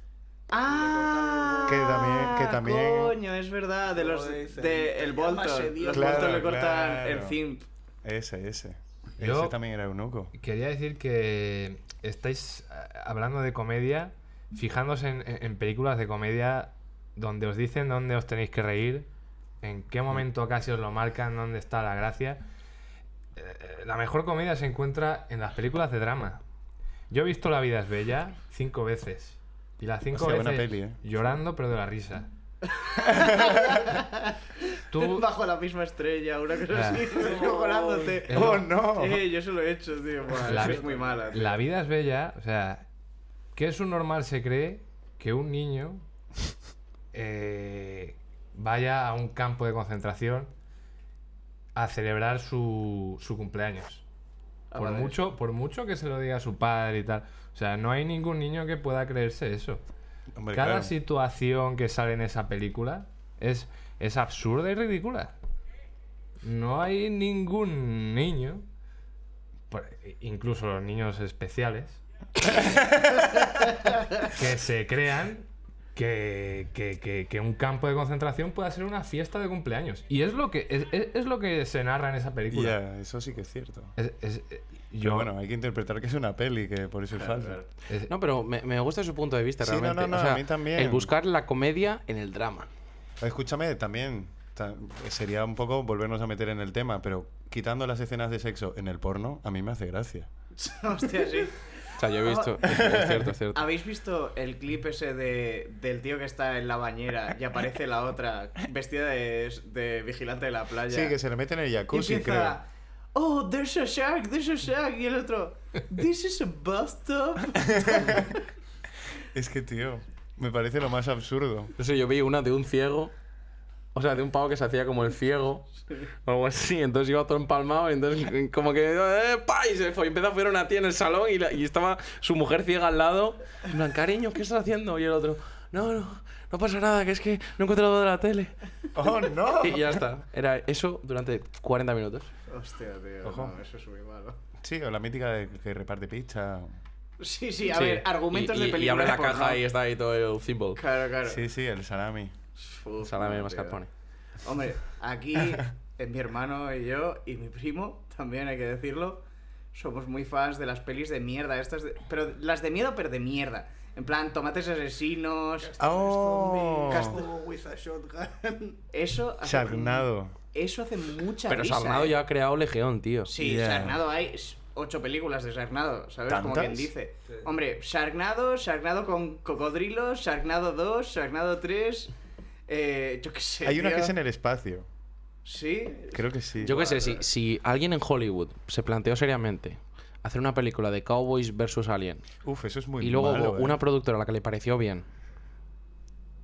Ah, Que también- que también- Coño, es verdad, de los de el Bolton. Los Claro, Bolton le cortan claro. el Zimp. Ese, ese. Yo- Ese también era eunuco. Quería decir que estáis eh, hablando de comedia, fijándose en, en- en películas de comedia donde os dicen dónde os tenéis que reír, en qué momento casi os lo marcan, dónde está la gracia. Eh, La mejor comedia se encuentra en las películas de drama. Yo he visto La vida es bella cinco veces. Y las cinco veces peli, ¿eh? llorando, pero de la risa. [laughs] Tú, Bajo la misma estrella, una cosa así, [laughs] descojonándote. ¡Oh, no! Eh, yo se lo he hecho, tío. Buah, La eso vi- es muy mala. tío. La vida es bella, o sea, ¿qué es un normal se cree que un niño eh, vaya a un campo de concentración a celebrar su, su cumpleaños? Ah, Por vale, mucho, por mucho que se lo diga a su padre y tal. O sea, no hay ningún niño que pueda creerse eso. Hombre, Cada claro. situación que sale en esa película es, es absurda y ridícula. No hay ningún niño, incluso los niños especiales, [laughs] que se crean que, que- que- que un campo de concentración pueda ser una fiesta de cumpleaños. Y es lo que, es, es- es lo que se narra en esa película. Ya, eso sí que es cierto. Es- es- eh, Yo, bueno, hay que interpretar que es una peli, que por eso es falso. es- No, pero me, me gusta su punto de vista Sí, realmente. no, no, O sea, a mí también. El buscar la comedia en el drama. Escúchame, también ta- sería un poco volvernos a meter en el tema, pero quitando las escenas de sexo en el porno, a mí me hace gracia. [laughs] Hostia, sí. O sea, yo he visto. Es, cierto, es cierto. ¿Habéis visto el clip ese de, del tío que está en la bañera y aparece la otra vestida de, de vigilante de la playa? Sí, que se le mete en el Y jacuzzi, empieza, oh, there's a shark, there's a shark. Y el otro, this is a bathtub. [laughs] Es que, tío, me parece lo más absurdo. No sé, yo vi una de un ciego. O sea, de un pavo que se hacía como el ciego. O algo así. Entonces iba todo empalmado. Y entonces, como que. ¡Eh, pa! Y se fue. Y empezó a fuera una tía en el salón. Y, la- y estaba su mujer ciega al lado. En plan, cariño, ¿qué estás haciendo? Y el otro, no, no, no pasa nada. Que es que no encuentro lo de la tele. [laughs] ¡Oh, no! [laughs] Y ya está. Era eso durante 40 minutos. Hostia, tío, Ojo. no, eso es muy malo. Sí, o la mítica de que reparte pizza. Sí, sí, a Sí. ver, argumentos y, de película Y abre la caja y está ahí todo el symbol. Claro, claro. Sí, sí, el salami. Uf, Salame mascarpone. Hombre, aquí [laughs] eh, mi hermano y yo y mi primo, también hay que decirlo, somos muy fans de las pelis de mierda. Estas de- pero las de miedo, pero de mierda. En plan, tomates asesinos. ¡Oh! Castle with a shotgun. Eso hace. Eso hace mucha Pero risa, Sarnado ¿eh? ya ha creado Legión, tío. Sí, Yeah. Sharknado hay ocho películas de Sharknado, ¿sabes? Como ¿Tantas? quien dice. Hombre, Sharknado, Sharknado con cocodrilos, Sharknado 2, Sharknado 3. Eh, yo qué sé. Hay una tío. que es en el espacio. Sí. Creo que sí. Yo qué sé, si, si alguien en Hollywood se planteó seriamente hacer una película de Cowboys versus Alien Uf, eso es muy y luego malo, hubo ¿eh? una productora a la que le pareció bien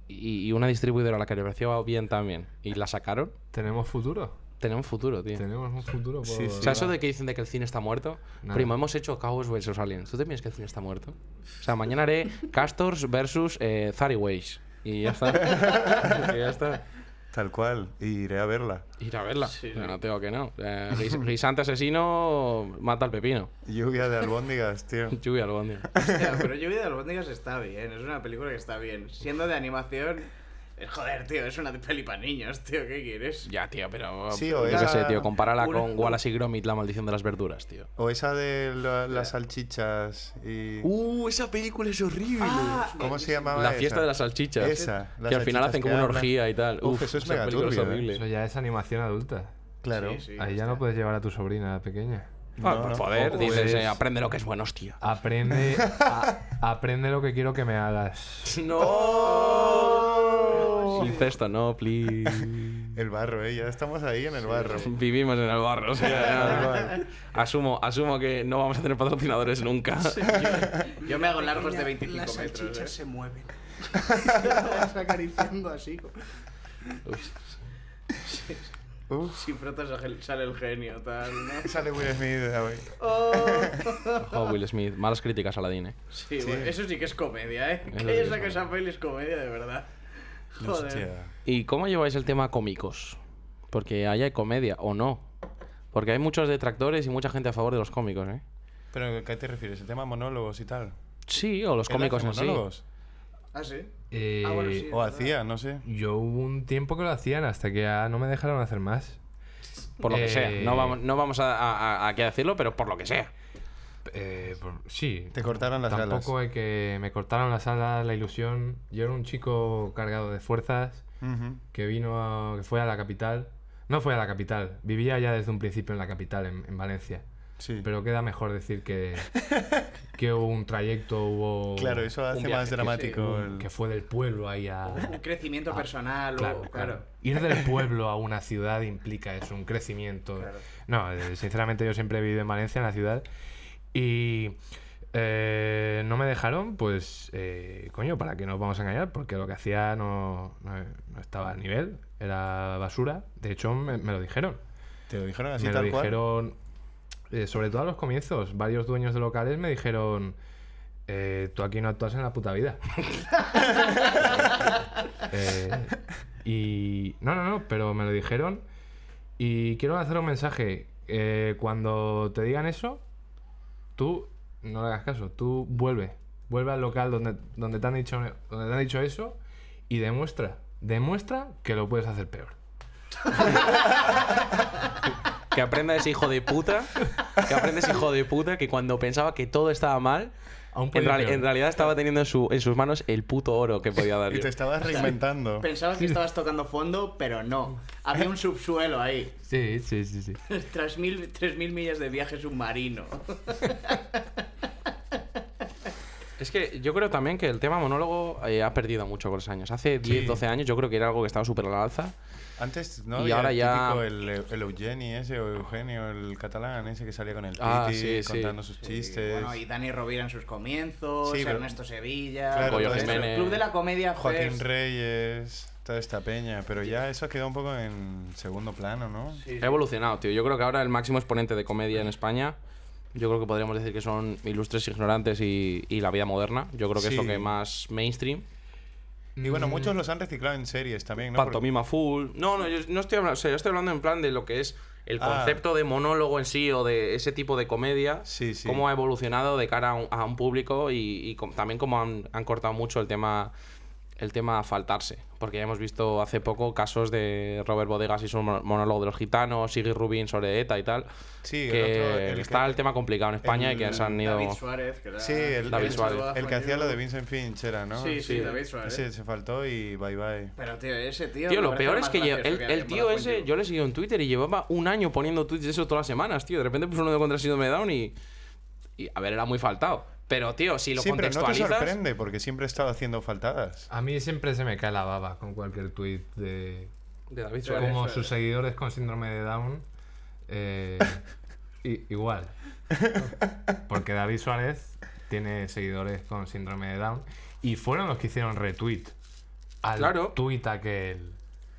y, y una distribuidora a la que le pareció bien también y la sacaron, tenemos futuro. tenemos futuro, tío. Tenemos un futuro. Por... Sí, sí. O sea, eso de que dicen de que el cine está muerto. Nada. Primo, hemos hecho Cowboys versus Aliens. ¿Tú te piensas que el cine está muerto? O sea, mañana haré Castors versus eh, Thariways. Y ya está. [laughs] y ya está. Tal cual. Y iré a verla. Ir a verla. Sí, no tengo que no. Eh, guisante asesino mata al pepino. Lluvia de albóndigas, tío. [laughs] Lluvia al bondio. Hostia, pero Lluvia de albóndigas está bien, es una película que está bien. Siendo de animación, joder, tío, es una peli para niños, tío, ¿qué quieres? Ya, tío, pero. Sí, o yo qué esa- sé, tío. Compárala una- con Wallace y Gromit, la maldición de las verduras, tío. O esa de la- las salchichas y... Uh, esa película es horrible. ¿Cómo se llamaba la esa? fiesta de las salchichas. Esa, las Que al final hacen como una orgía y tal. Uf, Uf, eso es mega es turbio, ¿eh? horrible. Eso ya es animación adulta. Claro. Sí, sí, Ahí ya no puedes llevar a tu sobrina pequeña. Ah, No, por no. joder, O dices, puedes- eh, aprende lo que es bueno, hostia. Aprende, a- aprende lo que quiero que me hagas. [laughs] ¡Oh! Incesto, no, please. El barro, ¿eh? Ya estamos ahí en el barro. Vivimos en el barro, o sea, asumo, asumo que no vamos a tener patrocinadores nunca. Yo, yo me hago largos de Pequeña, 25 Las metros. salchichas ¿eh? se mueven. [laughs] Vas acariciando así. Uf, Si frotas sale- el genio, tal, ¿no? [laughs] sale Will Smith. Oh. Ojo, Will Smith, malas críticas a Aladdin, eh. Sí, Sí. bueno, eso sí que es comedia, ¿eh? Eso Que sacado esa peli es comedia, de verdad. Joder. Hostia. ¿Y cómo lleváis el tema cómicos? Porque ahí hay comedia, o no. Porque hay muchos detractores y mucha gente a favor de los cómicos, ¿eh? ¿Pero a qué te refieres? ¿El tema monólogos y tal? Sí, o los ¿Él cómicos en sí. monólogos? ¿Ah, sí? Eh, Ah, bueno, sí. O hacía, no sé. Yo hubo un tiempo que lo hacían hasta que ya no me dejaron hacer más. Por lo que Eh, sea. No vamos, no vamos a, a- a- aquí a decirlo, pero por lo que sea. Eh, sí. Te cortaron las Tampoco alas. hay que me cortaron las alas, la ilusión. Yo era un chico cargado de fuerzas Ujú. que vino, a- que fue a la capital. No fue a la capital, vivía ya desde un principio en la capital, en, en Valencia. Sí. Pero queda mejor decir que, [laughs] que hubo un trayecto, hubo... Claro, eso hace viaje más que dramático. un- el- que fue del pueblo ahí a... Un crecimiento Ah, personal, Claro, o, claro. claro. Ir del pueblo a una ciudad implica eso, un crecimiento. Claro. No, eh, sinceramente yo siempre he vivido en Valencia, en la ciudad, y eh, no me dejaron, pues, eh, coño, para que no nos vamos a engañar, porque lo que hacía no, no, no estaba al nivel, era basura. De hecho, me, me lo dijeron. ¿Te lo dijeron así me lo cual? dijeron, eh, sobre todo a los comienzos, varios dueños de locales me dijeron... tú aquí no actúas en la puta vida. [laughs] Y. No, no, no, pero me lo dijeron. Y quiero lanzar un mensaje. Cuando te digan eso, tú no le hagas caso. Tú vuelve. Vuelve al local donde, donde, te han dicho, donde te han dicho eso y demuestra. Demuestra que lo puedes hacer peor. [laughs] Que aprenda ese hijo de puta. Que aprenda ese hijo de puta que cuando pensaba que todo estaba mal, Aún en, peor. en realidad estaba teniendo en, su- en sus manos el puto oro que podía dar Y te estabas reinventando. Pensabas que estabas tocando fondo, pero no. Había un subsuelo ahí. [laughs] Sí, sí, sí, sí. Tras mil, 3.000 millas de viaje submarino. [laughs] Es que yo creo también que el tema monólogo eh, ha perdido mucho con los años. Hace 10, Sí. 12 años yo creo que era algo que estaba súper al alza. Antes, ¿no? Y ahora el ya- típico, el, el Eugeni ese, o Eugenio, el catalán ese que salía con el Ah, Titi, sí, sí. contando sus Sí, chistes. Bueno, y Dani Rovira en sus comienzos, Sí, pero- Ernesto Sevilla, Claro, el Club de la Comedia Joaquín Fest. Reyes, toda esta peña. Pero ya eso ha quedado un poco en segundo plano, ¿no? Sí, sí. Ha evolucionado, tío. Yo creo que ahora el máximo exponente de comedia en España, yo creo que podríamos decir que son Ilustres Ignorantes y, y La Vida Moderna. Yo creo que es lo que más mainstream. Y bueno, muchos los han reciclado en series también, ¿no? Pantomima full. No, no, yo no estoy hablando, o sea, yo estoy hablando en plan de lo que es el Ah. concepto de monólogo en sí o de ese tipo de comedia. Sí, sí. Cómo ha evolucionado de cara a un, a un público y, y también cómo han, han cortado mucho el tema el tema faltarse. Porque ya hemos visto hace poco casos de Robert Bodegas y su mon- monólogo de los gitanos, Siggy Rubin sobre ETA y tal. Sí, el que otro, el está que- el tema complicado en España y que se han ido... David Suárez, que era Sí, el, David el- Suárez. el que hacía lo de Vincent Finch era, ¿no? Sí, sí, Sí. David Suárez. Ese se faltó y bye bye. Pero tío, ese tío. Tío, lo peor es que lleva- el, que tío ese, yo le seguí en Twitter y llevaba un año poniendo tweets de eso todas las semanas, tío. De repente puso uno contra síndrome de Down y, y, a ver, era muy faltado. Pero, tío, si lo Sí, pero no te contextualizas... sorprende porque siempre he estado haciendo faltadas. A mí siempre se me cae la baba con cualquier tweet de de David Suárez. como sus es. seguidores con síndrome de Down. eh, [laughs] i- igual. Porque David Suárez tiene seguidores con síndrome de Down y fueron los que hicieron retweet al Claro. tweet aquel.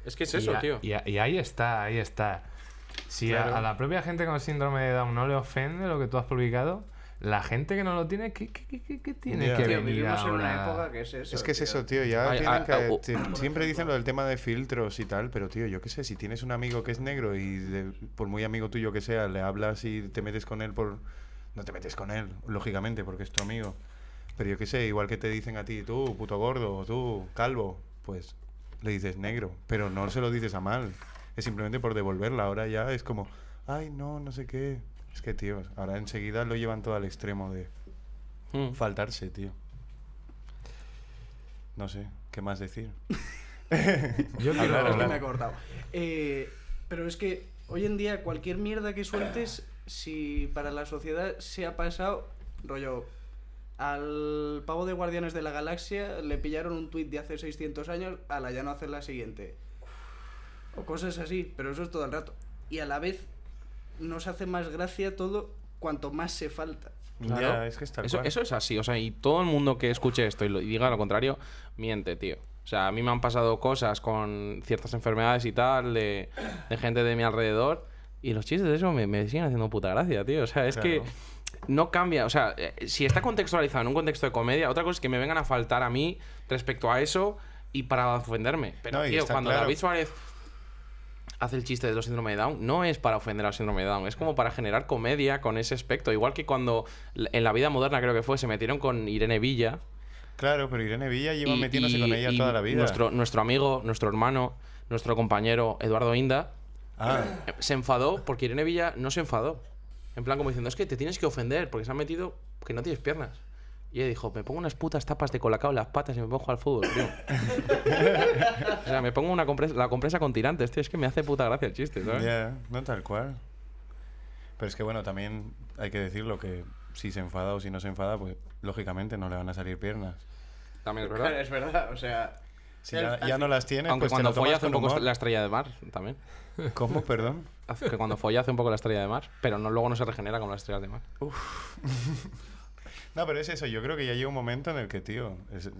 Es que es Y eso, a- tío. Y, a- y ahí está, ahí está. Si a, la propia gente con síndrome de Down no le ofende lo que tú has publicado, la gente que no lo tiene, ¿qué, qué- qué- qué tiene que Tío, venir vivimos en una época que es eso. Es que es tío. eso, tío. Ya Ay, tienen que- te- siempre dicen lo del tema de filtros y tal, pero tío, yo qué sé, si tienes un amigo que es negro y de- por muy amigo tuyo que sea, le hablas y te metes con él por... No te metes con él, lógicamente, porque es tu amigo. Pero yo qué sé, igual que te dicen a ti, tú, puto gordo, o tú, calvo, pues le dices negro, pero no se lo dices a mal. Es simplemente por devolverla. Ahora ya es como, ay, no, no sé qué. Es que, tío, ahora enseguida lo llevan todo al extremo de Mm. faltarse, tío. No sé, ¿qué más decir? [laughs] Yo quiero- [laughs] Hablar, Es que me he cortado. Eh, pero es que hoy en día cualquier mierda que sueltes, si para la sociedad se ha pasado, rollo, al pavo de Guardianes de la Galaxia le pillaron un tuit de hace 600 años, a la ya no hacer la siguiente. O cosas así, pero eso es todo el rato. Y a la vez nos hace más gracia todo cuanto más se falta. Claro. Ya, es que está Eso, eso es así, o sea, y todo el mundo que escuche esto y, lo, y diga lo contrario, miente, tío. O sea, a mí me han pasado cosas con ciertas enfermedades y tal, de, de gente de mi alrededor, y los chistes de eso me, me siguen haciendo puta gracia, tío. O sea, es que no cambia, o sea, eh, si está contextualizado en un contexto de comedia, otra cosa es que me vengan a faltar a mí respecto a eso y para ofenderme. Pero, No, tío, cuando claro. David Suárez hace el chiste de los síndrome de Down, no es para ofender al síndrome de Down, es como para generar comedia con ese aspecto. Igual que cuando en la vida moderna creo que fue, se metieron con Irene Villa. Claro, pero Irene Villa lleva y- metiéndose y- con ella toda la vida. Nuestro, nuestro amigo, nuestro hermano, nuestro compañero Eduardo Inda, Ah, eh, se enfadó porque Irene Villa no se enfadó. En plan como diciendo, es que te tienes que ofender porque se han metido que no tienes piernas. Y ella dijo, me pongo unas putas tapas de colacao en las patas y me pongo al fútbol, tío. [laughs] o sea, me pongo una compresa, la compresa con tirantes, tío. Es que me hace puta gracia el chiste, ¿sabes? ya, no tal cual. Pero es que bueno, también hay que decirlo que si se enfada o si no se enfada, pues lógicamente no le van a salir piernas. También es Claro, verdad. [laughs] es verdad, o sea. Si ya, ya no las tiene, Aunque pues cuando folla hace un poco humor. la estrella de mar, también. ¿Cómo? [laughs] Perdón. Hace que cuando folla hace un poco la estrella de mar, pero no, luego no se regenera como las estrellas de mar. No, pero es eso. Yo creo que ya llega un momento en el que, tío, es-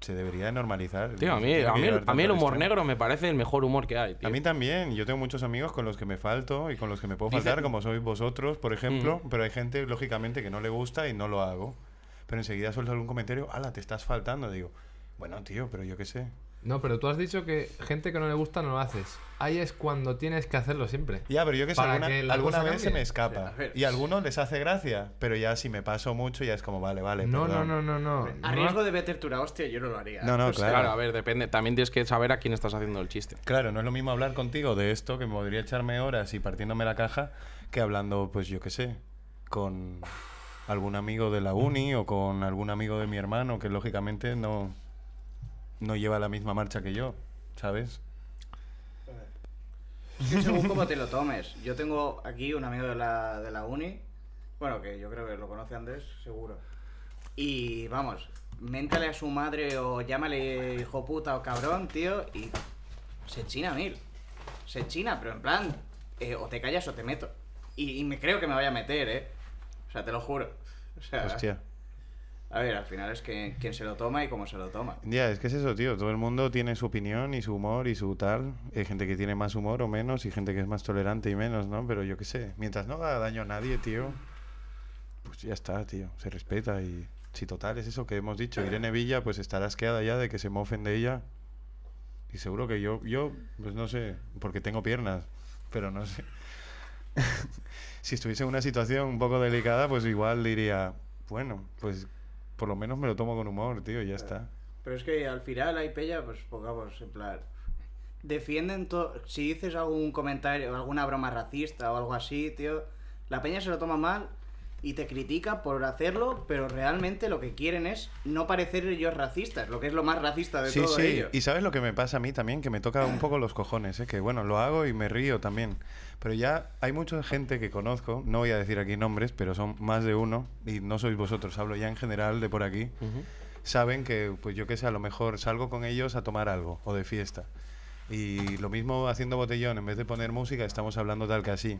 se debería normalizar. Tío, a mí, a mí, a mí el humor extremo. negro me parece el mejor humor que hay, tío. A mí también, yo tengo muchos amigos con los que me falto y con los que me puedo Dice- faltar, como sois vosotros, por ejemplo, pero hay gente, lógicamente, que no le gusta y no lo hago. Pero enseguida suelto algún comentario, ala, te estás faltando. Digo, Bueno, tío, pero yo qué sé. No, pero tú has dicho que gente que no le gusta no lo haces. Ahí es cuando tienes que hacerlo siempre. Ya, pero yo que sé, Para alguna, que la alguna cosa vez se me escapa. Y a algunos les hace gracia, pero ya si me paso mucho ya es como, vale, vale. No, no, perdón. no, no, no. A riesgo de meterte una hostia, yo no lo haría. No, no, sea, claro. Claro, a ver, depende. También tienes que saber a quién estás haciendo el chiste. Claro, no es lo mismo hablar contigo de esto, que me podría echarme horas y partiéndome la caja, que hablando, pues yo qué sé, con algún amigo de la uni o con algún amigo de mi hermano, que lógicamente no, no lleva la misma marcha que yo, ¿sabes? Es [laughs] que según cómo te lo tomes. Yo tengo aquí un amigo de la, de la uni, bueno, que yo creo que lo conoce Andrés, seguro. Y vamos, méntale a su madre o llámale hijo puta o cabrón, tío, y se china mil. Se china, pero en plan, eh, o te callas o te meto. Y, y me creo que me vaya a meter, ¿eh? O sea, te lo juro. O sea, Hostia. A ver, al final es que quien se lo toma y cómo se lo toma. Ya, es que es eso, tío. Todo el mundo tiene su opinión y su humor y su tal. Hay gente que tiene más humor o menos y gente que es más tolerante y menos, ¿no? Pero yo qué sé, mientras no haga daño a nadie, tío, pues ya está, tío. Se respeta y si total es eso que hemos dicho. Irene Villa, pues estará asqueada ya de que se mofen de ella. Y seguro que yo, yo, pues no sé, porque tengo piernas, pero no sé. [laughs] si estuviese en una situación un poco delicada, pues igual diría, bueno, pues por lo menos me lo tomo con humor, tío, y ya está. Pero es que al final hay pella, pues pongamos, en plan. Defienden todo. Si dices algún comentario, alguna broma racista o algo así, tío, la peña se lo toma mal y te critica por hacerlo, pero realmente lo que quieren es no parecer ellos racistas, lo que es lo más racista de Sí, todo sí. ello. Y sabes lo que me pasa a mí también, que me toca un poco los cojones, ¿eh? que bueno, lo hago y me río también. Pero ya hay mucha gente que conozco, no voy a decir aquí nombres, pero son más de uno, y no sois vosotros, hablo ya en general de por aquí, saben que, pues yo qué sé, a lo mejor salgo con ellos a tomar algo o de fiesta. Y lo mismo haciendo botellón, en vez de poner música, estamos hablando tal que así.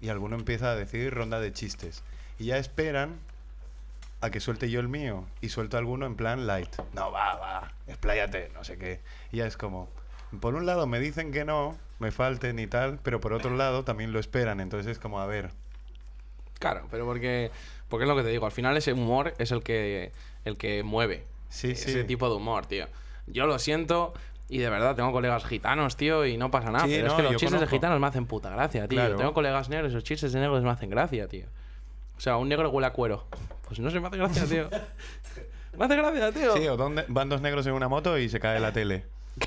Y alguno empieza a decir ronda de chistes. Y ya esperan a que suelte yo el mío y suelto alguno en plan light. No, va, va, expláyate, no sé qué. Y ya es como, por un lado me dicen que no, me falten y tal, pero por otro lado también lo esperan, entonces es como, a ver, Claro, pero porque, porque es lo que te digo, al final ese humor es el que, el que mueve. Sí, ese sí. tipo de humor, tío. Yo lo siento y de verdad tengo colegas gitanos, tío, y no pasa nada. Sí, pero es no, que los chistes de conozco. gitanos me hacen puta gracia, tío. Claro. Tengo colegas negros y los chistes de negros me hacen gracia, tío. O sea, un negro huele a cuero. Pues no se me hace gracia, tío. [laughs] me hace gracia, tío. sí, o donde van dos negros en una moto y se cae la tele. [laughs]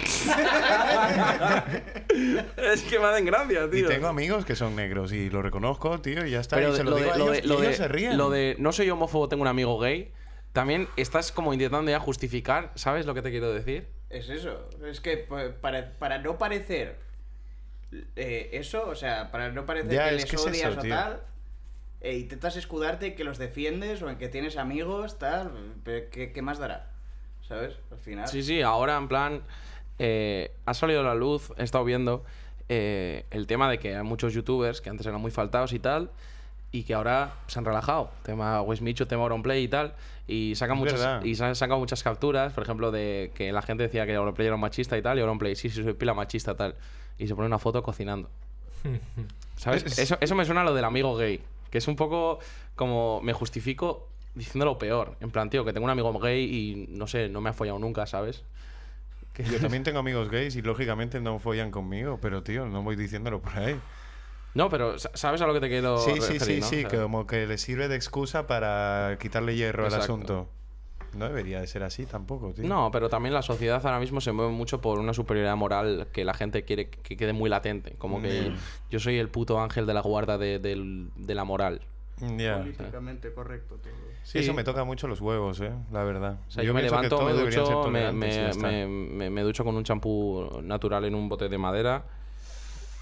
es que me hacen gracia, Y tío. tengo amigos que son negros y lo reconozco, tío, y ya está. Pero y se lo, de- digo a lo ellos de- y lo ellos de- se ríen. lo de no soy homófobo, tengo un amigo gay, también estás como intentando ya justificar, ¿sabes lo que te quiero decir? Es eso. Es que para, para no parecer eh, eso, o sea, para no parecer Ya, que es les que es odias eso, o tío. tal, eh, intentas escudarte que los defiendes o en que tienes amigos, tal. pero ¿Qué, qué más dará? ¿Sabes? Al final. Sí, sí, ahora en plan eh, ha salido a la luz, he estado viendo eh, el tema de que hay muchos youtubers que antes eran muy faltados y tal, y que ahora se han relajado. Tema Westmicho, tema Auronplay y tal, y sacan Es muchas verdad. y se han sacado muchas capturas, por ejemplo, de que la gente decía que Auronplay era un machista y tal, y Auronplay, sí, sí, soy pila machista tal, y se pone una foto cocinando. [laughs] ¿Sabes? Es- Eso, eso me suena a lo del amigo gay, que es un poco como me justifico diciendo lo peor. En plan, tío, que tengo un amigo gay y no sé, no me ha follado nunca, ¿sabes? Que- Yo también [laughs] tengo amigos gays y lógicamente no follan conmigo, pero tío, no voy diciéndolo por ahí. No, pero sa- ¿sabes a lo que te quiero Sí, sí, referir, sí, no? sí, O sea, como que le sirve de excusa para quitarle hierro al Exacto. asunto. No debería de ser así tampoco, tío. No, pero también la sociedad ahora mismo se mueve mucho por una superioridad moral que la gente quiere que quede muy latente. Como que Mm. yo soy el puto ángel de la guarda de, del- de la moral. Ya. Políticamente correcto, tío. Sí, Eso me toca mucho los huevos, eh, la verdad. O sea, yo, me levanto, me ducho, me, me, me- me- me ducho con un champú natural en un bote de madera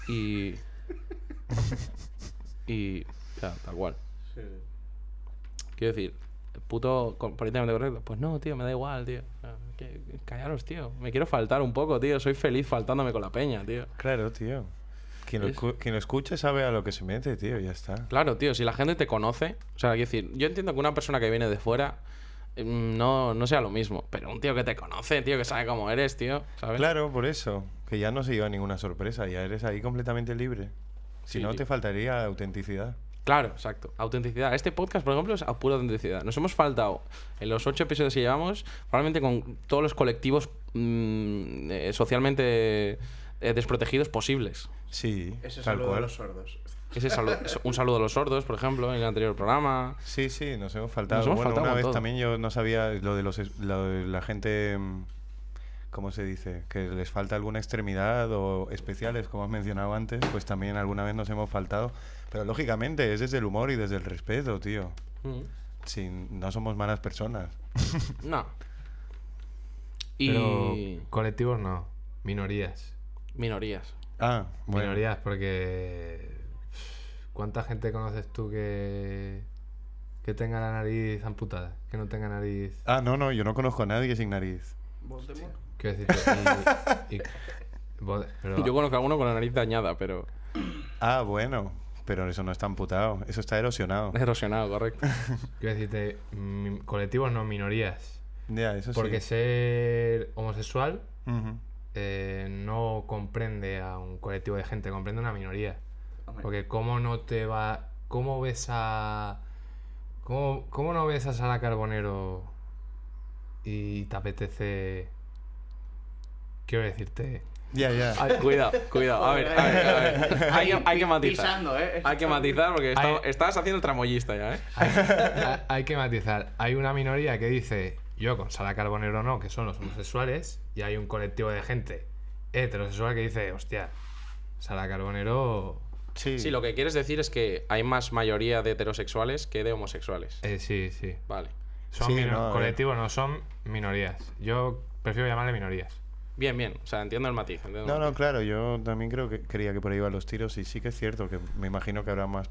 y... y... ya, tal cual. Sí. Quiero decir, puto políticamente correcto. Pues no, tío, me da igual, tío. Que- Callaros, tío. Me quiero faltar un poco, tío. Soy feliz faltándome con la peña, tío. Claro, tío. Quien lo, Es- escu- quien lo escuche sabe a lo que se mete, tío, ya está. Claro, tío, si la gente te conoce, o sea, quiero decir, yo entiendo que una persona que viene de fuera mm, no, no sea lo mismo, pero un tío que te conoce, tío, que sabe cómo eres, tío, ¿sabes? Claro, por eso. Que ya no se lleva ninguna sorpresa, ya eres ahí completamente libre. Si Sí, no, tío. te faltaría autenticidad. Claro, exacto. Autenticidad. Este podcast, por ejemplo, es a pura autenticidad. Nos hemos faltado en los ocho episodios que llevamos, probablemente con todos los colectivos mm, eh, socialmente eh, desprotegidos posibles. Sí, Ese tal saludo de cual. los sordos. Ese saludo- es [laughs] un saludo a los sordos, por ejemplo, en el anterior programa. Sí, sí, nos hemos faltado. Nos hemos bueno, faltado una vez todo. también yo no sabía lo de, los, es- lo de la gente, mm, ¿cómo se dice? Que les falta alguna extremidad o especiales, como has mencionado antes, pues también alguna vez nos hemos faltado. Pero lógicamente es desde el humor y desde el respeto, tío. Mm. Si no somos malas personas. [laughs] No. Y Pero colectivos no, minorías. minorías. Ah, bueno. Minorías, porque. ¿Cuánta gente conoces tú que. que tenga la nariz amputada? Que no tenga nariz. Ah, no, no, yo no conozco a nadie sin nariz. Voldemort. Quiero decirte. Y, y- [laughs] pero, Yo conozco a uno con la nariz dañada, pero Ah, bueno, pero eso no está amputado, eso está erosionado. erosionado, correcto. [laughs] quiero decirte, mi- colectivos no, minorías. Ya, eso Porque sí. ser homosexual Ujú. eh, no comprende a un colectivo de gente, comprende a una minoría. Hombre. Porque cómo no te va... ¿Cómo ves a... ¿Cómo, cómo no ves a Sara Carbonero y te apetece... Quiero decirte... Ya, ya. Ay, cuidado, cuidado. A ver, a ver, a ver. Hay, que- hay que matizar. Pisando, ¿eh? Hay que matizar porque Hay- está- estás haciendo el tramoyista ya, ¿eh? Hay, que matizar. Hay una minoría que dice, yo con Sara Carbonero no, que son los homosexuales, y hay un colectivo de gente heterosexual que dice, hostia, Sara Carbonero... Sí. Sí, lo que quieres decir es que hay más mayoría de heterosexuales que de homosexuales. Eh, sí, sí. Vale. Son Sí, no, ver. colectivos, no son minorías. Yo prefiero llamarle minorías. Bien, bien. O sea, entiendo el matiz. entiendo el No, no, claro, yo también creo que creía que por ahí iban los tiros y sí que es cierto que me imagino que habrá más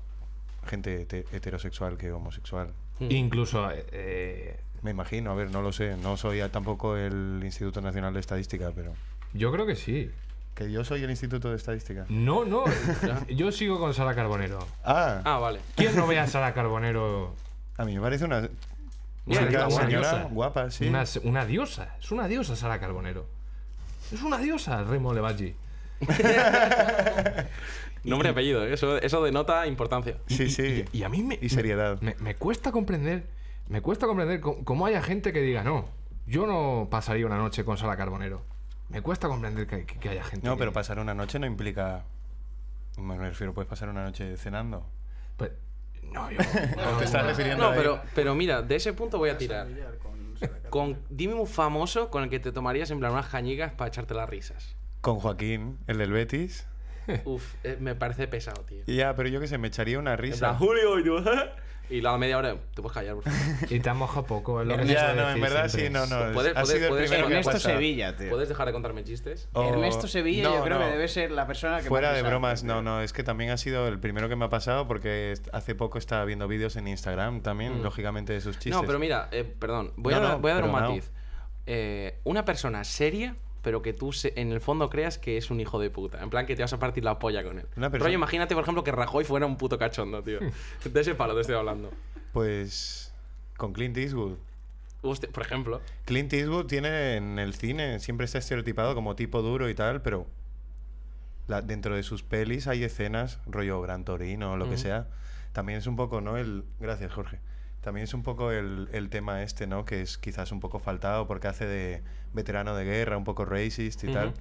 gente hete- heterosexual que homosexual. Mm. Incluso eh, eh, Me imagino, a ver, no lo sé, no soy tampoco el Instituto Nacional de Estadística, pero yo creo que sí. que yo soy el Instituto de Estadística. No, no. [laughs] yo sigo con Sara Carbonero. Ah, Ah, vale. ¿Quién no ve a Sara Carbonero? a mí me parece una Una chica, diosa, una señora diosa. guapa, sí. Una, una diosa. Es una diosa Sara Carbonero. Es una diosa, Remo Levaggi. [laughs] Nombre y apellido, ¿eh? eso, eso denota importancia. Sí, sí. Y, y a mí me, Y seriedad. Me, me cuesta comprender. Me cuesta comprender cómo, cómo haya gente que diga, no, yo no pasaría una noche con Sara Carbonero. Me cuesta comprender que, que- que haya gente. No, que- pero pasar una noche no implica. Me refiero, puedes pasar una noche cenando. Pues, no, yo. [laughs] ¿No te estás refiriendo No, ahí? pero, pero mira, de ese punto voy a tirar. Con, dime un famoso con el que te tomarías en plan unas cañigas para echarte las risas. Con Joaquín, el del Betis. [laughs] Uf, eh, me parece pesado, tío. Y ya, pero yo que sé, me echaría una En plan, risa. Julio, y tú, [laughs] Y la media hora, te puedes callar, por favor. [laughs] Y te han mojado poco, es lo que Ya, no, en decir verdad siempre. sí, no, no. Puedes- ha puedes- sido el puedes- primero que ha Ernesto pasado. Sevilla, tío. ¿Puedes dejar de contarme chistes? O- Ernesto Sevilla No, yo creo no. que debe ser la persona que Fuera más de risa bromas, no, no, es que también ha sido el primero que me ha pasado porque est- hace poco estaba viendo vídeos en Instagram también, Mm. lógicamente, de sus chistes. No, pero mira, eh, perdón, voy, No, a, no, voy a dar un matiz. Eh, una persona seria, pero que tú se- en el fondo creas que es un hijo de puta. En plan que te vas a partir la polla con él. Rollo, imagínate, por ejemplo, que Rajoy fuera un puto cachondo, tío. [laughs] De ese palo te estoy hablando. Pues con Clint Eastwood. Hostia, por ejemplo. Clint Eastwood tiene en el cine, siempre está estereotipado como tipo duro y tal, pero la- dentro de sus pelis hay escenas, rollo Gran Torino lo que sea. También es un poco, ¿no? El, gracias, Jorge. También es un poco el, el tema este, ¿no? Que es quizás un poco faltado porque hace de veterano de guerra, un poco racist y tal.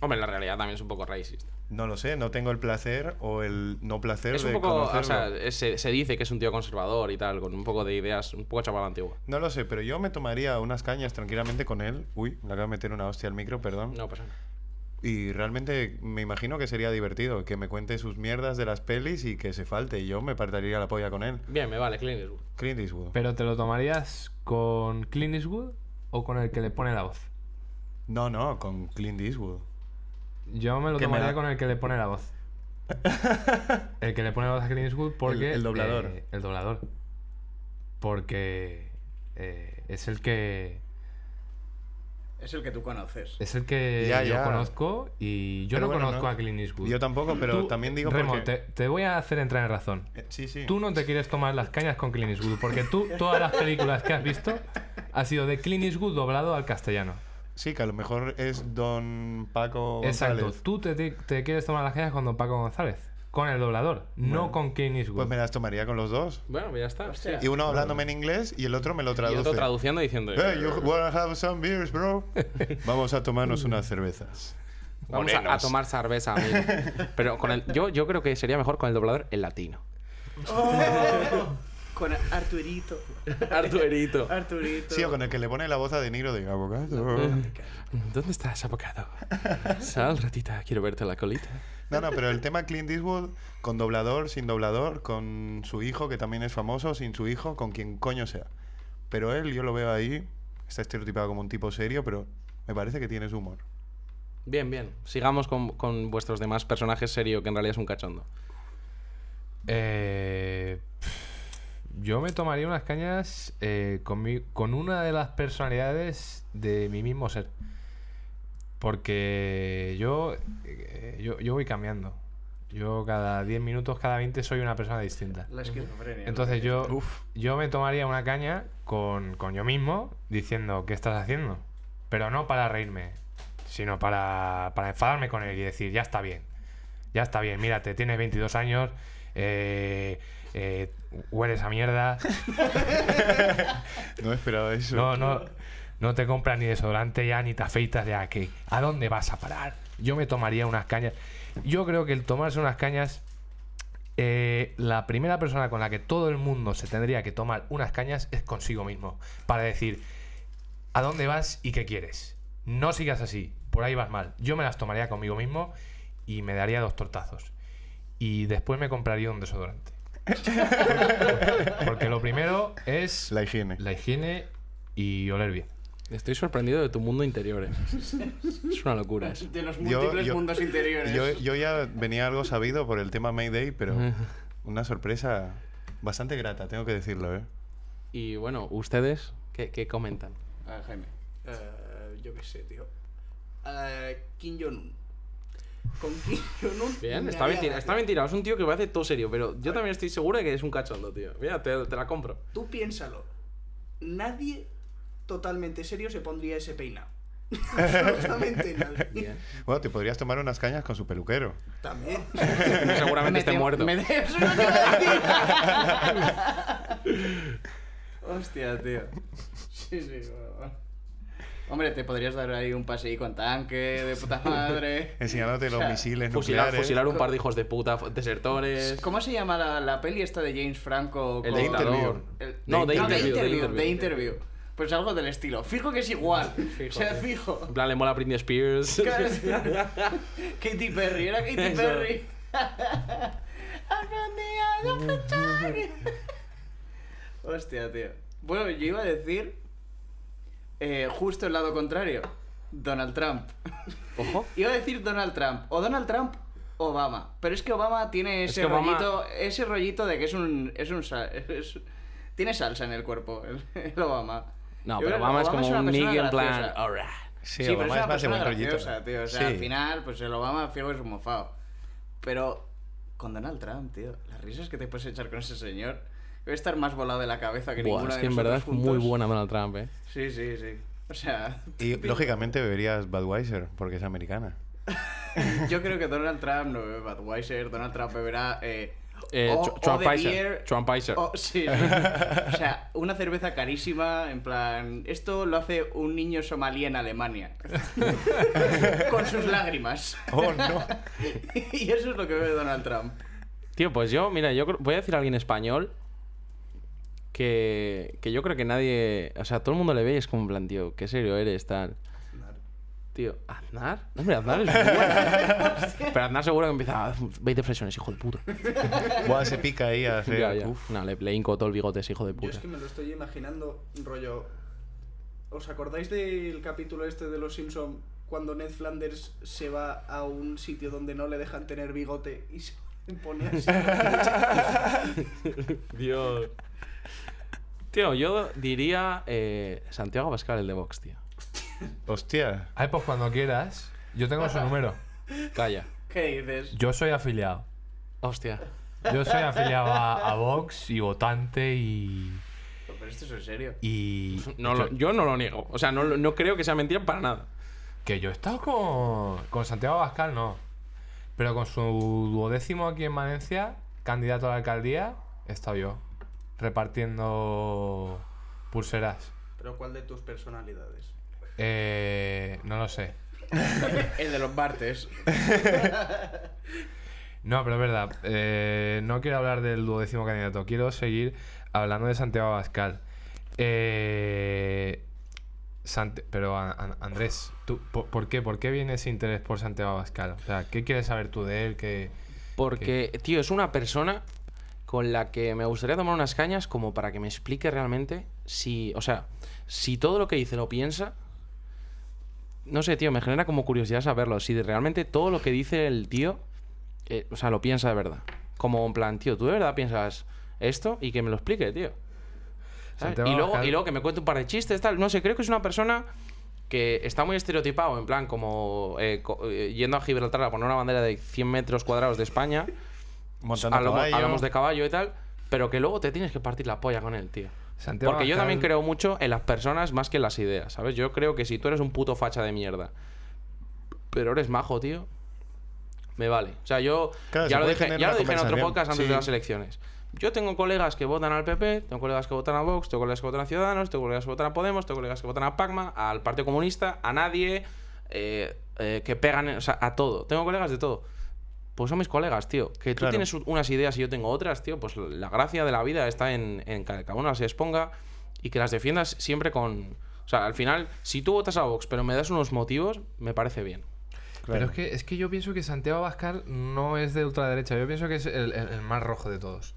Hombre, en la realidad también es un poco racist. No lo sé, no tengo el placer o el no placer Es un de poco, o sea, es- se, se dice que es un tío conservador y tal, con un poco de ideas, un poco chaval antiguo. No lo sé, pero yo me tomaría unas cañas tranquilamente con él. Uy, le acabo de meter una hostia al micro, perdón. No pasa nada. Y realmente me imagino que sería divertido que me cuente sus mierdas de las pelis y que se falte. Y yo me partiría la polla con él. Bien, me vale, Clint Eastwood. Clint Eastwood. ¿Pero te lo tomarías con Clint Eastwood o con el que le pone la voz? No, no, con Clint Eastwood. Yo me lo me tomaría con el que le pone la voz. [laughs] el que le pone la voz a Clint Eastwood porque... el doblador. eh, el doblador. Porque eh, es el que... Es el que tú conoces. Es el que Ya, yo ya. conozco y yo Pero no bueno, conozco no. a Clint Eastwood. Yo tampoco, pero Tú, también digo Remo, porque... te, te voy a hacer entrar en razón. Eh, Sí, sí. Tú no te quieres tomar las cañas con Clint Eastwood porque tú, todas las películas que has visto, ha sido de Clint Eastwood doblado al castellano. Sí, que a lo mejor es Don Paco Exacto. González. Tú te, te- te quieres tomar las cañas con Don Paco González. Con el doblador, no con Clint Eastwood. Pues me las tomaría con los dos. Bueno, ya está. Hostia. Y uno hablándome en inglés y el otro me lo Y traduce. otro traduciendo diciendo. Hey, you wanna have some beers, bro? [laughs] Vamos a tomarnos unas cervezas. Vamos a, a tomar cerveza, amigo. Pero con el, yo, yo creo que sería mejor con el doblador en latino. Con Arturito. Arturito. Arturito. Sí, o con el que le pone la voz a De Niro de abogado. ¿Dónde estás, abocado? [laughs] Sal, ratita, quiero verte la colita. No, no, pero el tema Clint Eastwood, con doblador, sin doblador, con su hijo, que también es famoso, sin su hijo, con quien coño sea. Pero él, yo lo veo ahí, está estereotipado como un tipo serio, pero me parece que tiene su humor. Bien, bien. Sigamos con, con vuestros demás personajes serio, que en realidad es un cachondo. Eh, yo me tomaría unas cañas eh, con, mi- con una de las personalidades de mi mismo ser. Porque yo, eh, yo, yo voy cambiando. Yo cada 10 minutos, cada 20 soy una persona distinta. La esquizofrenia. Entonces yo, yo me tomaría una caña con, con yo mismo diciendo, ¿qué estás haciendo? Pero no para reírme, sino para, para enfadarme con él y decir, ya está bien, ya está bien, mírate, tienes 22 años, eh, eh, hueles a mierda, [laughs] No esperaba eso. no, no, no te compras ni desodorante ya, ni te afeitas ya, que ¿a dónde vas a parar? Yo me tomaría unas cañas. Yo creo que el tomarse unas cañas, eh, la primera persona con la que todo el mundo se tendría que tomar unas cañas es consigo mismo, para decir, ¿a dónde vas y qué quieres? No sigas así, por ahí vas mal. Yo me las tomaría conmigo mismo y me daría dos tortazos. Y después me compraría un desodorante. [laughs] Porque lo primero es La higiene. la higiene y oler bien. Estoy sorprendido de tu mundo interior. eh. [laughs] Es una locura eso. De los múltiples yo- mundos interiores. Yo, yo ya venía algo sabido por el tema Mayday, pero [laughs] una sorpresa bastante grata, tengo que decirlo, ¿eh? Y bueno, ¿ustedes qué, qué comentan? Ah, Jaime. Eh, yo qué sé, tío. Eh, Kim Jong-un. Con Kim Jong-un. [laughs] Bien, está bien, tirado, está bien tirado. Es un tío que parece todo serio, pero yo también estoy seguro de que es un cachondo, tío. Mira, te, te la compro. Tú piénsalo. Nadie totalmente serio se pondría ese peinado. [laughs] Absolutamente nadie. Bueno, te podrías tomar unas cañas con su peluquero. También. [laughs] Seguramente esté temo- muerto. me de- eso iba a decir. [laughs] Hostia, tío. Sí, sí. bueno. Hombre, te podrías dar ahí un paseíco en tanque de puta madre. Enseñándote los O sea, misiles Fusilar, nucleares. fusilar un par de hijos de puta, desertores. ¿Cómo se llama la, la peli esta de James Franco? El con-. El- No, de No, interview, de de interview, interview. de interview. Pues algo del estilo. Fijo que es igual. [laughs] o sea, fijo. En plan, le mola Britney Spears. [laughs] [laughs] Katy Perry, era Katy Eso. Perry. Hostia, tío. Bueno, yo iba a decir eh, justo el lado contrario. Donald Trump. Ojo. Iba a decir Donald Trump. O Donald Trump, Obama. Pero es que Obama tiene Es ese Obama- rollito. Ese rollito de que es un. Es un es- tiene salsa en el cuerpo, el, el Obama. No, Yo pero Obama es como un nigga en plan. Alright. Sí, Sí, pero es Obama una es más de buen rollito. graciosa, tío. O sea, Sí. al final, pues el Obama fijo es mofado. Pero con Donald Trump, tío, las risas que te puedes echar con ese señor, debe estar más volado de la cabeza que Buah, ninguno es de que en verdad es muy buena Donald Trump, eh. Sí, sí, sí. O sea, Y [laughs] lógicamente beberías Budweiser, porque es americana. [laughs] yo creo que Donald Trump no bebe Budweiser, Donald Trump beberá... Eh, Eh, o- Tr- o beer, o- sí, sí. [laughs] O sea, una cerveza carísima, en plan... Esto lo hace un niño somalí en Alemania. [laughs] Con sus lágrimas. ¡Oh, no! [laughs] y eso es lo que bebe Donald Trump. Tío, pues yo, mira, yo voy a decir a alguien español que, que yo creo que nadie. O sea, todo el mundo le ve y es como en plan, tío, qué serio eres, tal. Tío, ¿Aznar? Hombre, Aznar es bueno. [laughs] Pero Aznar seguro que empieza a 20 flexiones, hijo de puta. Buah, se pica ahí a hacer... Ya, ya. Uf. No, le, le hinco todo el bigote, ese hijo de Yo puta. es que me lo estoy imaginando, rollo. ¿Os acordáis del capítulo este de Los Simpson cuando Ned Flanders se va a un sitio donde no le dejan tener bigote y se pone así? [laughs] Dios. Tío, yo diría eh, Santiago Pascal, el de Vox, tío. Hostia. Ay, pues cuando quieras. Yo tengo su número. Calla. ¿Qué dices? Yo soy afiliado. Hostia. Yo soy afiliado a, a Vox y votante y. Pero esto es en serio. y No lo- yo no lo niego. O sea, no, lo- no creo que sea mentira para nada. Que yo he estado con, con Santiago Abascal, no. Pero con su duodécimo aquí en Valencia, candidato a la alcaldía, he estado yo. Repartiendo pulseras. Pero ¿cuál de tus personalidades? Eh, no lo sé. [laughs] El de los Bartes. [laughs] No, pero es verdad. eh, no quiero hablar del duodécimo candidato. Quiero seguir hablando de Santiago Abascal. Eh, Sante- pero a- a- Andrés, ¿tú, por, por qué? ¿Por qué viene ese interés por Santiago Abascal? O sea, ¿qué quieres saber tú de él? ¿Qué- Porque, tío, es una persona con la que me gustaría tomar unas cañas como para que me explique realmente si, o sea, si todo lo que dice lo piensa. No sé, tío, me genera como curiosidad saberlo. Si de realmente todo lo que dice el tío, eh, o sea, lo piensa de verdad. Como en plan, tío, ¿tú de verdad piensas esto? Y que me lo explique, tío. Y luego, y luego que me cuente un par de chistes, tal. No sé, creo que es una persona que está muy estereotipado, en plan, como eh, co- eh, yendo a Gibraltar a poner una bandera de 100 metros cuadrados de España Montando a lomo- caballo. a lomos de caballo y tal, pero que luego te tienes que partir la polla con él, tío. Santiago Porque yo también creo mucho en las personas más que en las ideas, ¿sabes? Yo creo que si tú eres un puto facha de mierda, pero eres majo, tío, me vale. O sea, yo Claro, se ya lo dije, ya lo dije en otro podcast antes sí. de las elecciones. Yo tengo colegas que votan al PP, tengo colegas que votan a Vox, tengo colegas que votan a Ciudadanos, tengo colegas que votan a Podemos, tengo colegas que votan a Pacma, al Partido Comunista, a nadie, eh, eh, que pegan, o sea, a todo. Tengo colegas de todo. Pues son mis colegas, tío. Que tú Claro. tienes unas ideas y yo tengo otras, tío. Pues la gracia de la vida está en, en que cada uno las exponga y que las defiendas siempre con. O sea, al final, si tú votas a Vox, pero me das unos motivos, me parece bien. Pero es que, es que yo pienso que Santiago Abascal no es de ultraderecha. Yo pienso que es el, el- el más rojo de todos.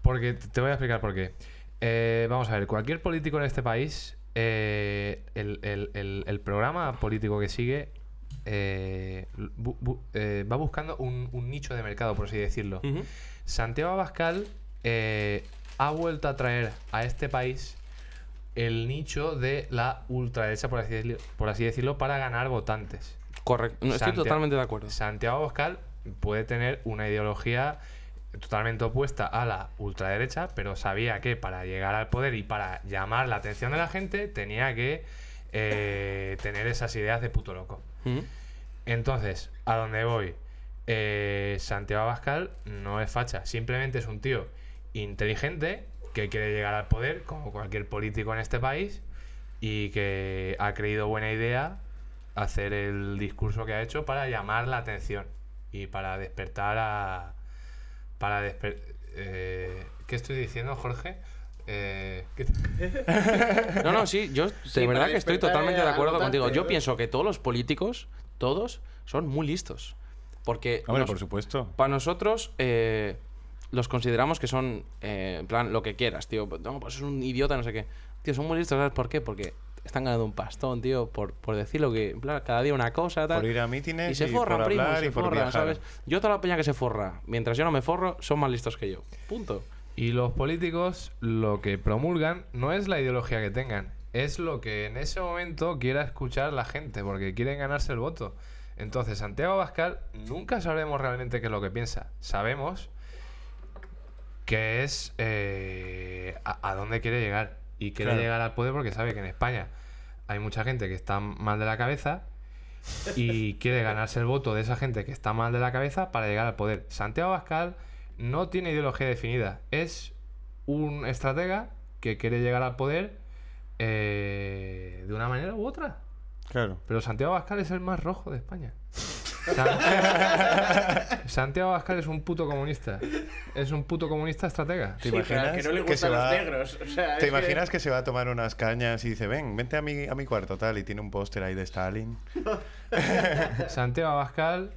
Porque te te voy a explicar por qué. Eh, vamos a ver, cualquier político en este país, eh, el, el- el- el programa político que sigue eh, bu- bu- eh, va buscando un, un nicho de mercado, por así decirlo. Santiago Abascal eh, ha vuelto a traer a este país el nicho de la ultraderecha, por así, decirlo, por así decirlo, para ganar votantes. Correcto. No, estoy totalmente de acuerdo. Santiago Abascal puede tener una ideología totalmente opuesta a la ultraderecha, pero sabía que para llegar al poder y para llamar la atención de la gente tenía que tener esas ideas de puto loco. Entonces, a dónde voy, Eh, Santiago Abascal no es facha, simplemente es un tío inteligente que quiere llegar al poder, como cualquier político en este país, y que ha creído buena idea hacer el discurso que ha hecho para llamar la atención y para despertar a... Para desper- eh, ¿Qué estoy diciendo, Jorge? Eh, ¿qué- No, no, sí, yo de Sí, verdad que estoy totalmente de acuerdo contigo. Yo ¿no? pienso que todos los políticos, todos, son muy listos. Porque Hombre, nos- por supuesto. para nosotros eh, los consideramos que son, eh, en plan, lo que quieras, tío. No, pues es un idiota, no sé qué. Tío, son muy listos, ¿sabes por qué? Porque están ganando un pastón, tío, por, por decirlo que, en plan, cada día una cosa, tal. Por ir a mítines y se y forran, por primo, se y por forran, viajar. ¿sabes? Yo toda la peña que se forra, mientras yo no me forro, son más listos que yo. Punto. Y los políticos lo que promulgan no es la ideología que tengan, es lo que en ese momento quiera escuchar la gente, porque quieren ganarse el voto. Entonces, Santiago Abascal nunca sabremos realmente qué es lo que piensa. Sabemos que es eh, a, a dónde quiere llegar. Y quiere Claro. llegar al poder porque sabe que en España hay mucha gente que está mal de la cabeza y [laughs] quiere ganarse el voto de esa gente que está mal de la cabeza para llegar al poder. Santiago Abascal no tiene ideología definida. Es un estratega que quiere llegar al poder eh, de una manera u otra. Claro. Pero Santiago Abascal es el más rojo de España. San- [laughs] Santiago Abascal es un puto comunista. Es un puto comunista estratega. ¿Te Sí, imaginas que no le que se los va- negros. O sea, ¿Te es que- imaginas que se va a tomar unas cañas y dice, ven, vente a mi, a mi cuarto tal? Y tiene un póster ahí de Stalin. [laughs] Santiago Abascal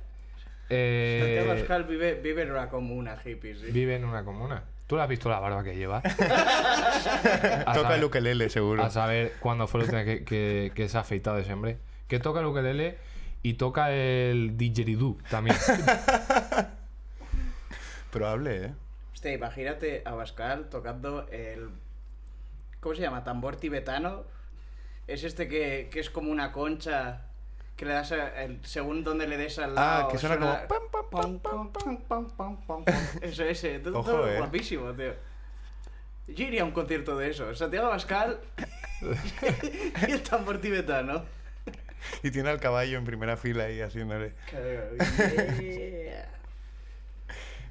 eh, Santiago Abascal vive, vive en una comuna hippie, sí. vive en una comuna. ¿Tú le has visto la barba que lleva? [laughs] A Toca saber- el ukelele, seguro. A saber cuándo fue la última que, que, que se ha afeitado ese hombre. Que toca el ukelele y toca el didgeridoo también. [laughs] Probable, ¿eh? Hostia, imagínate a Abascal tocando el. ¿Cómo se llama? Tambor tibetano. Es este que, que es como una concha que le das eh, el, según donde le des al ah, lado. Ah, que suena, como. Pam, pam, eso, ese. Eh, todo, Ojo, todo eh. guapísimo, tío. Yo iría a un concierto de eso. Santiago Pascal y el tambor tibetano. Y tiene al caballo en primera fila ahí haciéndole.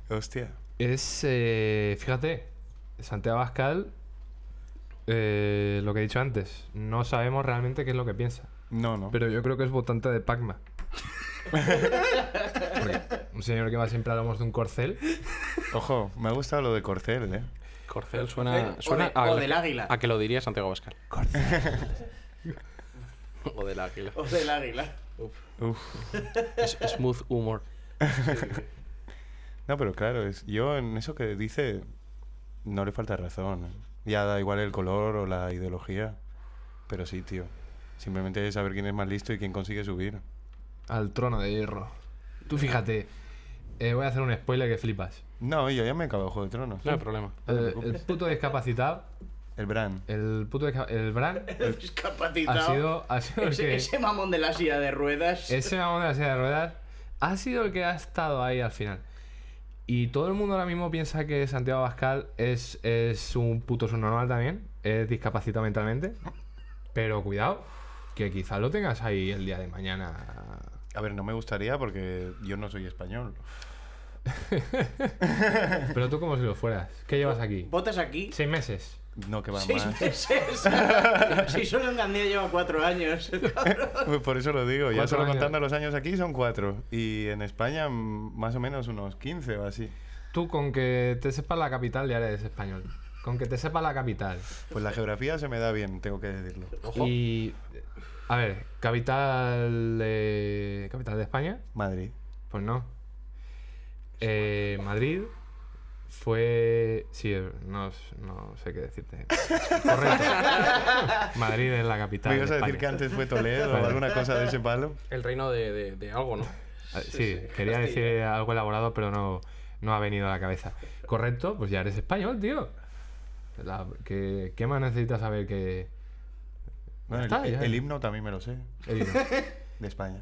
Hostia. Es. Fíjate, Santiago Pascal. Lo que he dicho antes, no sabemos realmente qué es lo que piensa. No, no. Pero yo creo que es votante de Pacma. Porque un señor que va siempre a lomos de un corcel. Ojo, me ha gustado lo de Corcel, ¿eh? Corcel suena, O suena de- a, o del águila. a que lo diría Santiago Abascal. [laughs] o del águila. O del águila. Uf. Es- smooth humor. No, pero claro, es, yo en eso que dice no le falta razón. Ya da igual el color o la ideología. Pero sí, tío. Simplemente es saber quién es más listo y quién consigue subir. Al trono de hierro. Tú fíjate, eh, voy a hacer un spoiler que flipas. No, yo ya me acabo de Juego de Tronos. No hay problema. Eh, el puto discapacitado, El Bran. el puto el Bran [laughs] Discapacitado. ha sido, ha sido el ese, que... ese mamón de la silla de ruedas. Ese mamón de la silla de ruedas ha sido el que ha estado ahí al final. Y todo el mundo ahora mismo piensa que Santiago Abascal es, es un puto subnormal también, es discapacitado mentalmente. Pero cuidado, que quizás lo tengas ahí el día de mañana. A ver, no me gustaría porque yo no soy español. [laughs] Pero tú como si lo fueras. ¿Qué llevas aquí? Votas aquí. Seis meses. No, que va Seis más. meses. [laughs] si solo en Gandía lleva cuatro años. [laughs] Pues Por eso lo digo. Ya solo años. contando los años aquí son cuatro. Y en España más o menos unos 15 o así. Tú con que te sepas la capital ya eres español. Con que te sepas la capital. Pues la geografía se me da bien, tengo que decirlo. Y... A ver, capital de... Capital de España. Madrid. Pues no. Eh, Madrid fue. Sí, eh, no, no sé qué decirte. Correcto. [laughs] Madrid es la capital. ¿Me ibas de a decir que antes fue Toledo o alguna cosa de ese palo? El reino de, de- de algo, ¿no? Ah, Sí, quería decir algo elaborado, pero no, no ha venido a la cabeza. Correcto, pues ya eres español, tío. La- ¿qué, qué más necesitas saber que.? Bueno, está, el, el himno también me lo sé, [laughs] el himno? de España.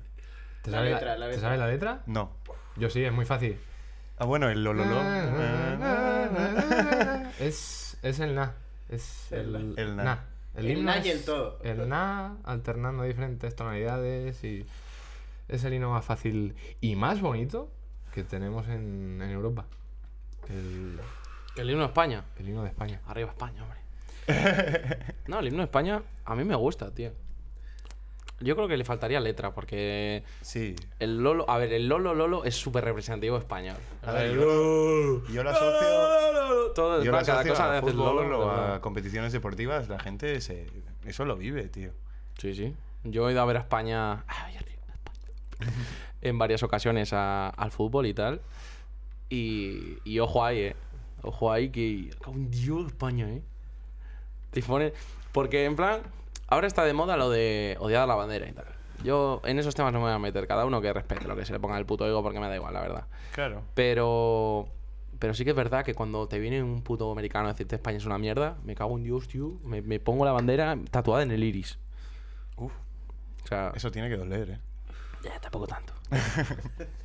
¿Te La sabes letra, la ¿Te letra. sabes la letra? No. Yo sí, es muy fácil. Ah, bueno, el lololó. Es, es el na. Es el, El na. na. El himno na y el todo. El na, alternando diferentes tonalidades y es el himno más fácil y más bonito que tenemos en, en Europa. El, El himno de España. el himno de España. Arriba España, hombre. [laughs] No, el himno de España a mí me gusta, tío. Yo creo que le faltaría letra, porque Sí. el Lolo, a ver, el Lolo Lolo es súper representativo español. A ver, yo, yo lo asocio, Todo, yo lo cada asocio cosa a fútbol Lolo. o de a competiciones deportivas. La gente se, eso lo vive, tío. Sí, sí. Yo he ido a ver a España. Ay, arriba, España. en varias ocasiones a- al fútbol y tal. Y, y ojo ahí, eh. Ojo ahí que. cago en Dios, España, eh. Te pone- Porque en plan. Ahora está de moda lo de odiar a la bandera y tal. Yo en esos temas no me voy a meter. Cada uno que respete lo que se le ponga el puto ego porque me da igual, la verdad. Claro. Pero. Pero sí que es verdad que cuando te viene un puto americano a decirte España es una mierda, me cago en Dios, tío. Me, me pongo la bandera tatuada en el iris. Uf, O sea, eso tiene que doler, ¿eh? ya, tampoco tanto. [laughs]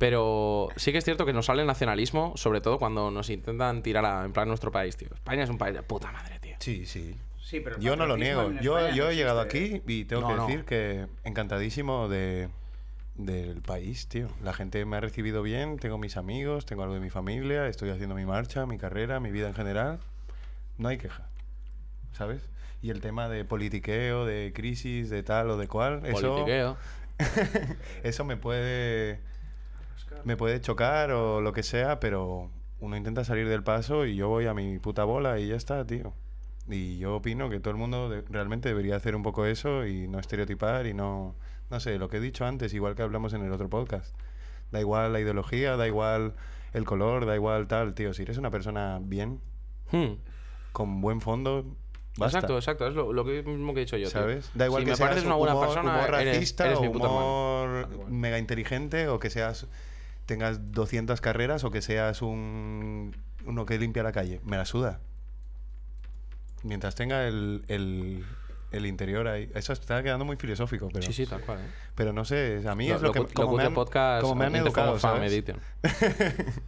Pero sí que es cierto que nos sale el nacionalismo, sobre todo cuando nos intentan tirar a, en plan nuestro país, tío. España es un país de puta madre, tío. Sí, sí. Sí, pero Yo no lo niego. Yo, yo no he llegado existe, aquí y tengo No, que no. decir que encantadísimo de, del país, tío. La gente me ha recibido bien, tengo mis amigos, tengo algo de mi familia, estoy haciendo mi marcha, mi carrera, mi vida en general. No hay queja, ¿sabes? Y el tema de politiqueo, de crisis, de tal o de cual, eso, Politiqueo. [laughs] eso me puede me puede chocar o lo que sea, pero uno intenta salir del paso y yo voy a mi puta bola y ya está, tío. Y yo opino que todo el mundo de- realmente debería hacer un poco eso y no estereotipar y no, no sé, lo que he dicho antes, igual que hablamos en el otro podcast. Da igual la ideología, da igual el color, da igual tal, tío. Si eres una persona bien, Hmm. con buen fondo, basta. Exacto, exacto. Es lo, mismo que he dicho yo, tío. ¿Sabes? Da igual si que me seas una buena humor, persona, humor racista eres o humor mega inteligente o que seas tengas 200 carreras o que seas un uno que limpia la calle. Me la suda. Mientras tenga el, el, el interior ahí. Eso está quedando muy filosófico, pero, Sí, sí, tal cual. ¿eh? pero no sé, a mí Lo- es lo, que locu- como me locutor han, podcast como me han educado, ¿sabes? [laughs]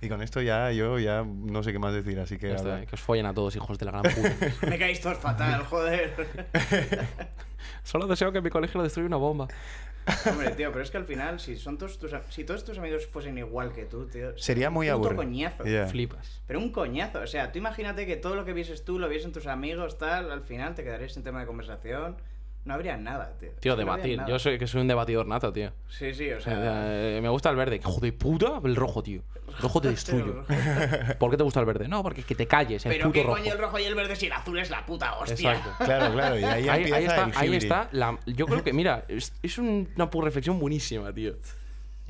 Y con esto ya yo ya no sé qué más decir, así que que os follen a todos, hijos de la gran puta. [laughs] Me caéis todos fatal, joder. [laughs] Solo deseo que mi colegio lo destruya una bomba. Hombre, tío, pero es que al final, si son todos tus, si todos tus amigos fuesen igual que tú, tío, Sería muy un aburrido. coñazo. Flipas. Pero un coñazo, o sea, tú imagínate que todo lo que vieses tú lo viesen tus amigos, tal, al final te quedarías sin tema de conversación, no habría nada, tío. Tío, Es no debatir. Yo soy que soy un debatidor nato, tío. Sí, sí, o sea... eh, me gusta el verde. Hijo de puta, el rojo, tío. El rojo te [laughs] destruyo. ¿Por qué te gusta el verde? No, porque que te calles, el Pero puto qué rojo. coño el rojo y el verde si el azul es la puta hostia. Exacto. Claro, claro, y ahí, Ahí, empieza ahí está, el ahí está la- yo creo que, mira, es, es un- una reflexión buenísima, tío.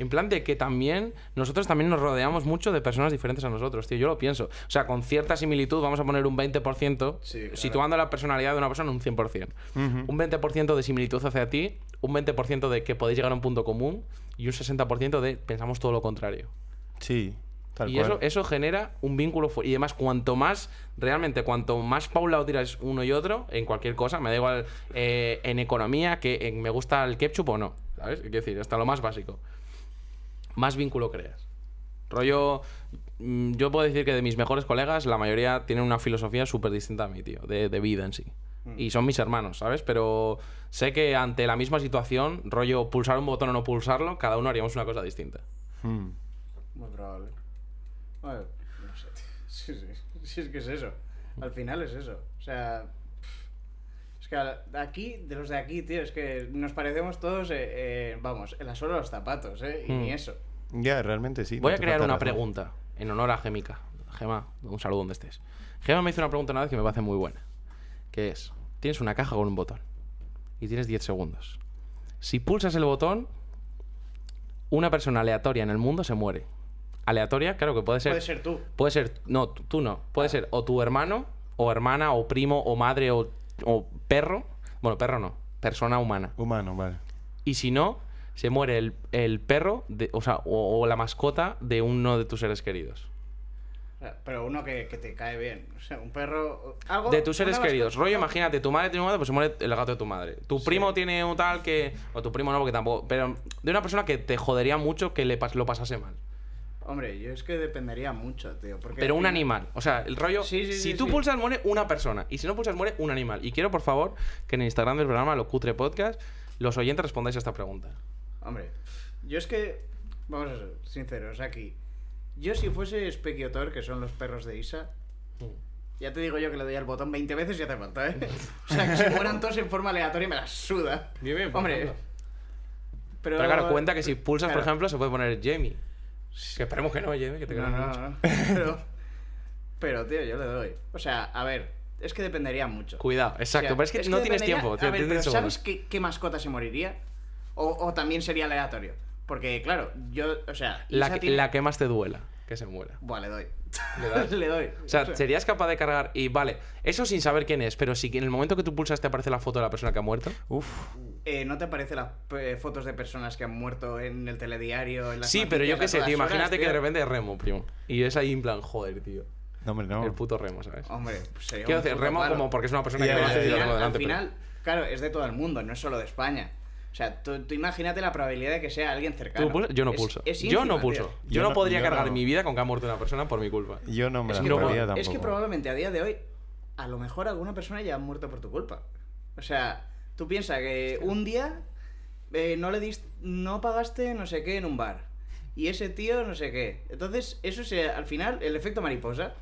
En plan de que también, nosotros también nos rodeamos mucho de personas diferentes a nosotros, tío. Yo lo pienso. O sea, con cierta similitud vamos a poner un 20%, Sí, claro. situando la personalidad de una persona en un 100%. Un 20% de similitud hacia ti, un 20% de que podéis llegar a un punto común y un 60% de pensamos todo lo contrario. Sí, tal y cual. eso, eso genera un vínculo y además cuanto más realmente cuanto más paulado tiras uno y otro en cualquier cosa me da igual eh, en economía que en me gusta el ketchup o no sabes quiero decir hasta lo más básico más vínculo creas rollo mm, yo puedo decir que de mis mejores colegas la mayoría tienen una filosofía súper distinta a mí tío de, de vida en sí y son mis hermanos sabes pero sé que ante la misma situación rollo pulsar un botón o no pulsarlo cada uno haríamos una cosa distinta Mm. Muy probable. Bueno, no sé, tío. [laughs] Sí, sí. Sí, es que es eso. Al final es eso. O sea. Que aquí, de los de aquí, tío, es que nos parecemos todos, eh, eh, vamos, en la suela de los zapatos, ¿eh? Y Hmm. ni eso. Ya, realmente sí. no Voy a crear una pregunta en honor a Gemica. Gema, un saludo donde estés. Gema me hizo una pregunta una vez que me parece muy buena. Que es, tienes una caja con un botón y tienes 10 segundos. Si pulsas el botón, una persona aleatoria en el mundo se muere. Aleatoria, claro que puede ser... Puede ser tú. Puede ser, no, tú, tú no. Puede ser o tu hermano, o hermana, o primo, o madre, o, o perro. Bueno, perro no, persona humana. Humano, vale. Y si no, se muere el, el perro, de- o sea, o, o la mascota de uno de tus seres queridos. Pero uno que, que te cae bien. O sea, un perro. Algo, De tus seres queridos. Rollo, imagínate, tu madre tiene un gato, pues se muere el gato de tu madre. Tu primo tiene un tal que. O tu primo no, porque tampoco. Pero de una persona que te jodería mucho que le pas- lo pasase mal. Hombre, yo es que dependería mucho, tío. Porque Pero un animal. O sea, el rollo. Sí, sí, si sí, tú pulsas, muere una persona. Y si no pulsas, muere un animal. Y quiero, por favor, que en el Instagram del programa, lo cutre podcast, los oyentes respondáis a esta pregunta. Hombre, yo es que. Vamos a ser sinceros aquí. Yo, si fuese Specchiotor, que son los perros de Isa. Ya te digo yo que le doy al botón 20 veces y hace falta, ¿eh? [laughs] O sea, que se mueran todos en forma aleatoria y me la suda. Bien, bien, Hombre. Pero, Pero claro, cuenta que si pulsas, por ejemplo, se puede poner Jamie. Que esperemos que no, que te No, no, mucho. no. [laughs] Pero, pero, tío, yo le doy. O sea, a ver, es que dependería mucho. Cuidado, exacto. O sea, pero es que no tienes tiempo. A tío, ver, tienes pero. ¿sabes qué, qué mascota se moriría? O, o también sería aleatorio. Porque, claro, yo, o sea, La, tiene- la que más te duela, que se muera. Buah, le doy. ¿Le das? [laughs] le doy. O sea, serías capaz de cargar y vale, eso sin saber quién es, pero si en el momento que tú pulsas te aparece la foto de la persona que ha muerto. Uf, Eh, ¿No te aparecen las eh, fotos de personas que han muerto en el telediario? En las Sí, pero yo qué a sé, tío, horas, imagínate que tío? de repente es Remo, primo. Y es ahí en plan, joder, tío. no, hombre, no. El puto Remo, ¿sabes? Hombre, pues sería Quiero un decir, puto Remo palo. como porque es una persona Ya, que y lo ya. tengo al delante. final, claro, es de todo el mundo, no es solo de España. O sea, tú, tú imagínate la probabilidad de que sea alguien cercano. Yo no Es- pulso. es yo no pulso. Yo, Yo no no- podría yo cargar no. mi vida con que ha muerto una persona por mi culpa. Yo no me Es la que, tampoco. es que probablemente a día de hoy, a lo mejor alguna persona ya ha muerto por tu culpa. O sea, tú piensas que un día eh, no le diste, no pagaste no sé qué en un bar. Y ese tío no sé qué. Entonces, eso es al final el efecto mariposa.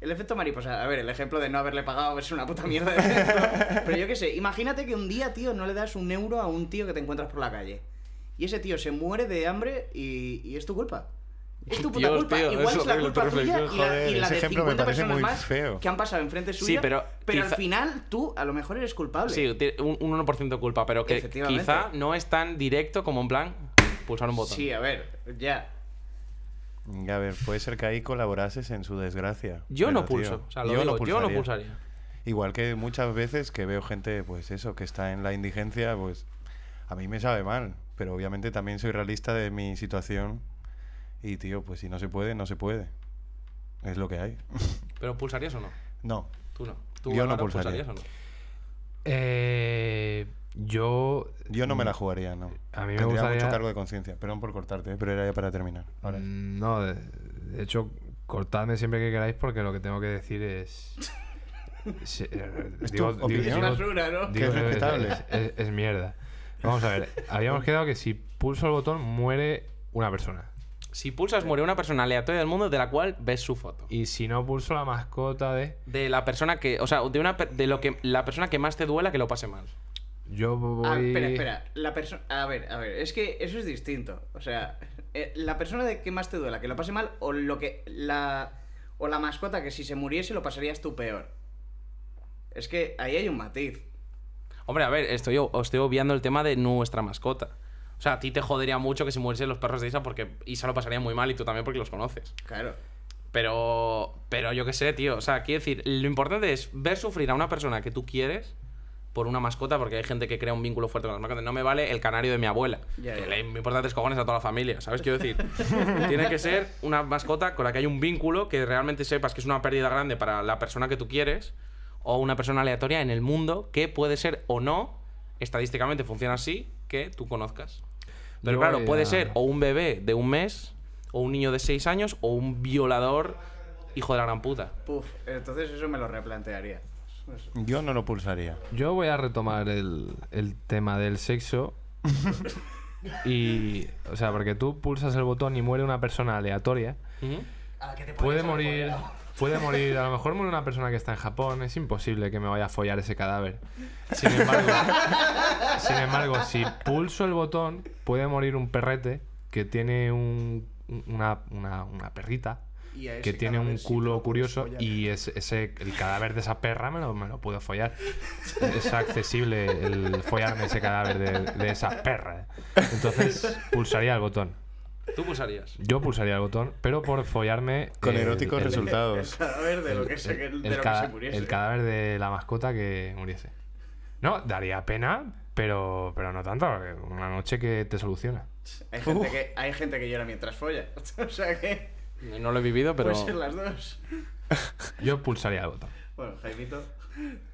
El efecto mariposa. A ver, el ejemplo de no haberle pagado es una puta mierda de. [laughs] Pero yo qué sé, imagínate que un día, tío, no le das un euro a un tío que te encuentras por la calle. Y ese tío se muere de hambre y, y es tu culpa. Es tu puta Dios, culpa. tío, Igual es la horrible culpa tuya y la, y la de ejemplo me 50 parece personas muy más feo. que han pasado enfrente Sí, suya. pero pero quizá- al final tú a lo mejor eres culpable. Sí, un, un 1% de culpa, pero que quizá no es tan directo como en plan pulsar un botón. Sí, a ver, ya. Ya, a ver, puede ser que ahí colaborases en su desgracia. Yo no tío, pulso. o sea, lo digo, yo no pulsaría. Igual que muchas veces que veo gente, pues eso, que está en la indigencia, pues a mí me sabe mal. Pero obviamente también soy realista de mi situación. Y tío, pues si no se puede, no se puede. Es lo que hay. [laughs] Pero ¿pulsarías o no? no. Tú no. ¿Tú Yo no pulsaría. pulsarías o no? Eh, yo. Yo no me la jugaría, no. A mí me Tendría gustaría- mucho cargo de conciencia. Perdón por cortarte, ¿eh? pero era ya para terminar. Ahora. Mm, No, de, de hecho, cortadme siempre que queráis porque lo que tengo que decir es. Sí, eh, [laughs] Es digo- tu digo- opinión. digo- basura, ¿no? Que es respetable. es- es- es mierda. Vamos a ver, habíamos quedado que si pulso el botón muere una persona. Si pulsas, muere una persona aleatoria del mundo de la cual ves su foto. Y si no pulso la mascota de... De la persona que. O sea, de, una, de lo que la persona que más te duela que lo pase mal. Yo voy... Ah, espera, espera. La persona. A ver, a ver. Es que eso es distinto. O sea, eh, la persona de que más te duela, que lo pase mal, o lo que. La. O la mascota que si se muriese lo pasarías tú peor. Es que ahí hay un matiz. Hombre, a ver, estoy, estoy obviando el tema de nuestra mascota. O sea, a ti te jodería mucho que se muriesen los perros de Isa porque Isa lo pasaría muy mal y tú también porque los conoces. Claro. Pero. Pero yo qué sé, tío. O sea, quiero decir, lo importante es ver sufrir a una persona que tú quieres por una mascota, porque hay gente que crea un vínculo fuerte con las mascotas. No me vale el canario de mi abuela. Ya, que ya. le importa tres cojones a toda la familia, ¿sabes? Quiero decir, [laughs] tiene que ser una mascota con la que hay un vínculo que realmente sepas que es una pérdida grande para la persona que tú quieres o una persona aleatoria en el mundo que puede ser o no, estadísticamente funciona así, que tú conozcas. Pero Yo claro, puede a- ser o un bebé de un mes, o un niño de seis años, o un violador hijo de la gran puta. Puf, entonces eso me lo replantearía. Yo no lo pulsaría. Yo voy a retomar el, el tema del sexo. [laughs] y... O sea, porque tú pulsas el botón y muere una persona aleatoria. Ujú. Puede morir... Puede morir, a lo mejor muere una persona que está en Japón, es imposible que me vaya a follar ese cadáver. Sin embargo, sin embargo, si pulso el botón, puede morir un perrete que tiene un- una, una- una perrita a que ese tiene un cadáver culo curioso y es, ese, el cadáver de esa perra me lo, me lo puedo follar. Es accesible el follarme ese cadáver de, de esa perra. Entonces pulsaría el botón. Tú pulsarías. Yo pulsaría el botón, pero por follarme... Con el- eróticos el- resultados. De lo el- que se, el- de lo que cada- se muriese. el cadáver de la mascota que muriese. No, daría pena, pero, pero no tanto. porque Una noche que te soluciona. Hay gente, que, hay gente que llora mientras folla. [laughs] o sea que No lo he vivido, pero. pueden ser las dos. [laughs] Yo pulsaría el botón. Bueno, Jaimito.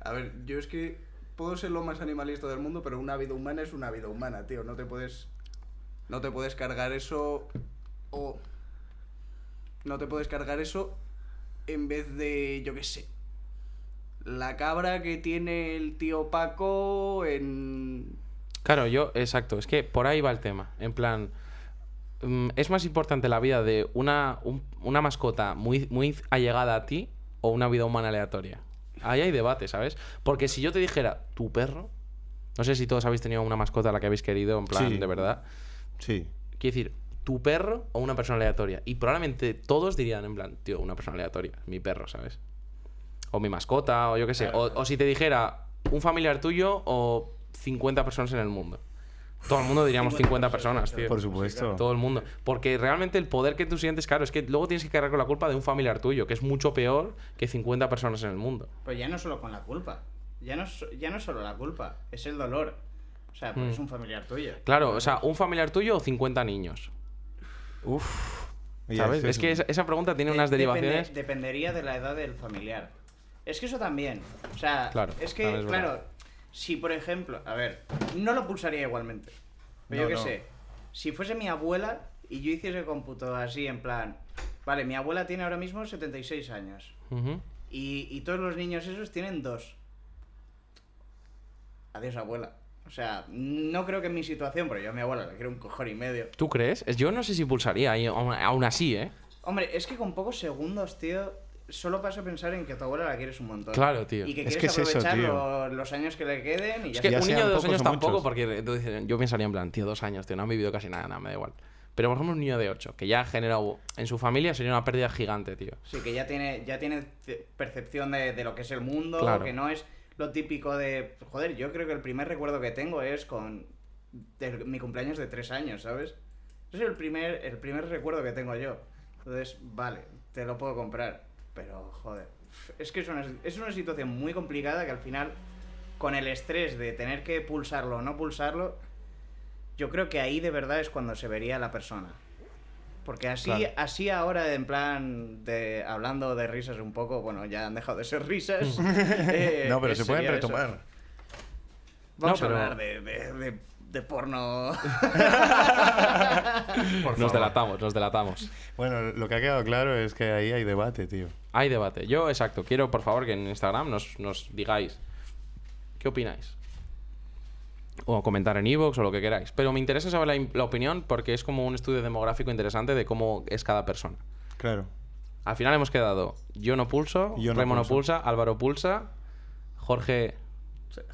A ver, yo es que puedo ser lo más animalista del mundo, pero una vida humana es una vida humana, tío. No te puedes. No te puedes cargar eso. O. No te puedes cargar eso en vez de. Yo qué sé. La cabra que tiene el tío Paco en. Claro, yo, exacto. Es que por ahí va el tema. En plan. Mm, ¿Es más importante la vida de una, un- una mascota muy, muy allegada a ti o una vida humana aleatoria? Ahí hay debate, ¿sabes? Porque si yo te dijera, tu perro. No sé si todos habéis tenido una mascota a la que habéis querido, en plan, Sí. de verdad. Sí. Quiero decir, tu perro o una persona aleatoria. Y probablemente todos dirían, en plan, tío, una persona aleatoria. Mi perro, ¿sabes? O mi mascota, o yo qué sé. O, o si te dijera un familiar tuyo o 50 personas en el mundo. Todo el mundo diríamos 50 personas, tío. Por supuesto. Todo el mundo. Porque realmente el poder que tú sientes, claro, es que luego tienes que cargar con la culpa de un familiar tuyo, que es mucho peor que 50 personas en el mundo. Pues ya no solo con la culpa. Ya no, es- ya no es solo la culpa, es el dolor. O sea, porque Mm. es un familiar tuyo. Claro, o sea, un familiar tuyo o 50 niños. Uf. ¿Sabes? Es que esa, esa pregunta tiene De- unas depende- derivaciones. dependería de la edad del familiar. Es que eso también. O sea, Claro, es que, claro, si por ejemplo, a ver, no lo pulsaría igualmente. Pero No, yo qué no. sé, si fuese mi abuela y yo hiciese cómputo así en plan, vale, mi abuela tiene ahora mismo 76 años Ujú. y, y todos los niños esos tienen dos. Adiós, abuela. O sea, no creo que en mi situación, pero yo a mi abuela le quiero un cojón y medio. ¿Tú crees? Es- Yo no sé si pulsaría, aún así, ¿eh? Hombre, es que con pocos segundos, tío, solo paso a pensar en que a tu abuela la quieres un montón. Claro, tío. Y que Es quieres que es eso, aprovechar tío. los años que le queden y ya Es que Ya un niño de dos años tampoco, muchos. porque tú dices, yo pensaría en plan, tío, dos años, tío, no han vivido casi nada, nada, me da igual. Pero por ejemplo, un niño de ocho, que ya ha generado en su familia sería una pérdida gigante, tío. Sí, que ya tiene, ya tiene ce- percepción de, de lo que es el mundo, Claro. que no es lo típico de... Joder, yo creo que el primer recuerdo que tengo es con de mi cumpleaños de tres años, ¿sabes? Ese es el primer, el primer recuerdo que tengo yo. Entonces, vale, te lo puedo comprar. Pero, joder, es que es una, es una situación muy complicada que al final, con el estrés de tener que pulsarlo o no pulsarlo, yo creo que ahí de verdad es cuando se vería la persona. Porque así, Claro. así ahora, en plan, de hablando de risas un poco, bueno, ya han dejado de ser risas. [laughs] eh, No, pero eh, se pueden eso. retomar. Vamos No, pero- a hablar de, de, de- de porno. [laughs] Por Nos delatamos, nos delatamos. Bueno, lo que ha quedado claro es que ahí hay debate, tío. Hay debate. Yo, exacto, quiero por favor que en Instagram nos, nos digáis qué opináis. O comentar en iVoox o lo que queráis. Pero me interesa saber la, la opinión porque es como un estudio demográfico interesante de cómo es cada persona. Claro. Al final hemos quedado yo no pulso, Yo no Remo no pulso. pulsa, Álvaro pulsa, Jorge,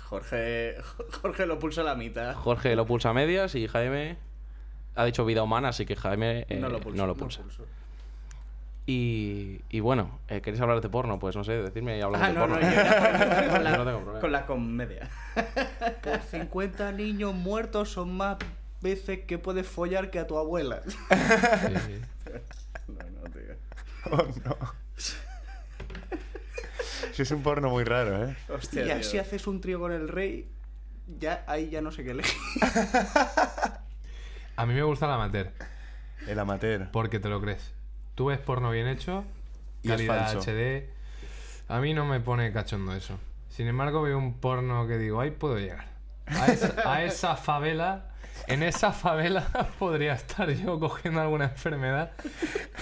Jorge, Jorge lo pulsa a la mitad. Jorge lo pulsa a medias y Jaime ha dicho vida humana, así que Jaime eh, No lo pulsa, no lo no pulsa. Y, y bueno, eh, ¿queréis hablar de porno? Pues no sé, decidme y hablamos Ah, de no, porno. no, yo era [laughs] con, la, No tengo problema. con la comedia. Por 50 niños muertos son más veces que puedes follar que a tu abuela. Sí, sí. [laughs] No, no, tío. Oh, no. Es un porno muy raro, ¿eh? Hostia, y así haces un trío con el rey, ya ahí ya no sé qué elegir. [laughs] A mí me gusta la amateur, El amateur. porque te lo crees. Tú ves porno bien hecho, Y es calidad falso. HD. A mí no me pone cachondo eso. Sin embargo, veo un porno que digo, ahí puedo llegar. A esa, a esa favela, en esa favela [laughs] podría estar yo cogiendo alguna enfermedad.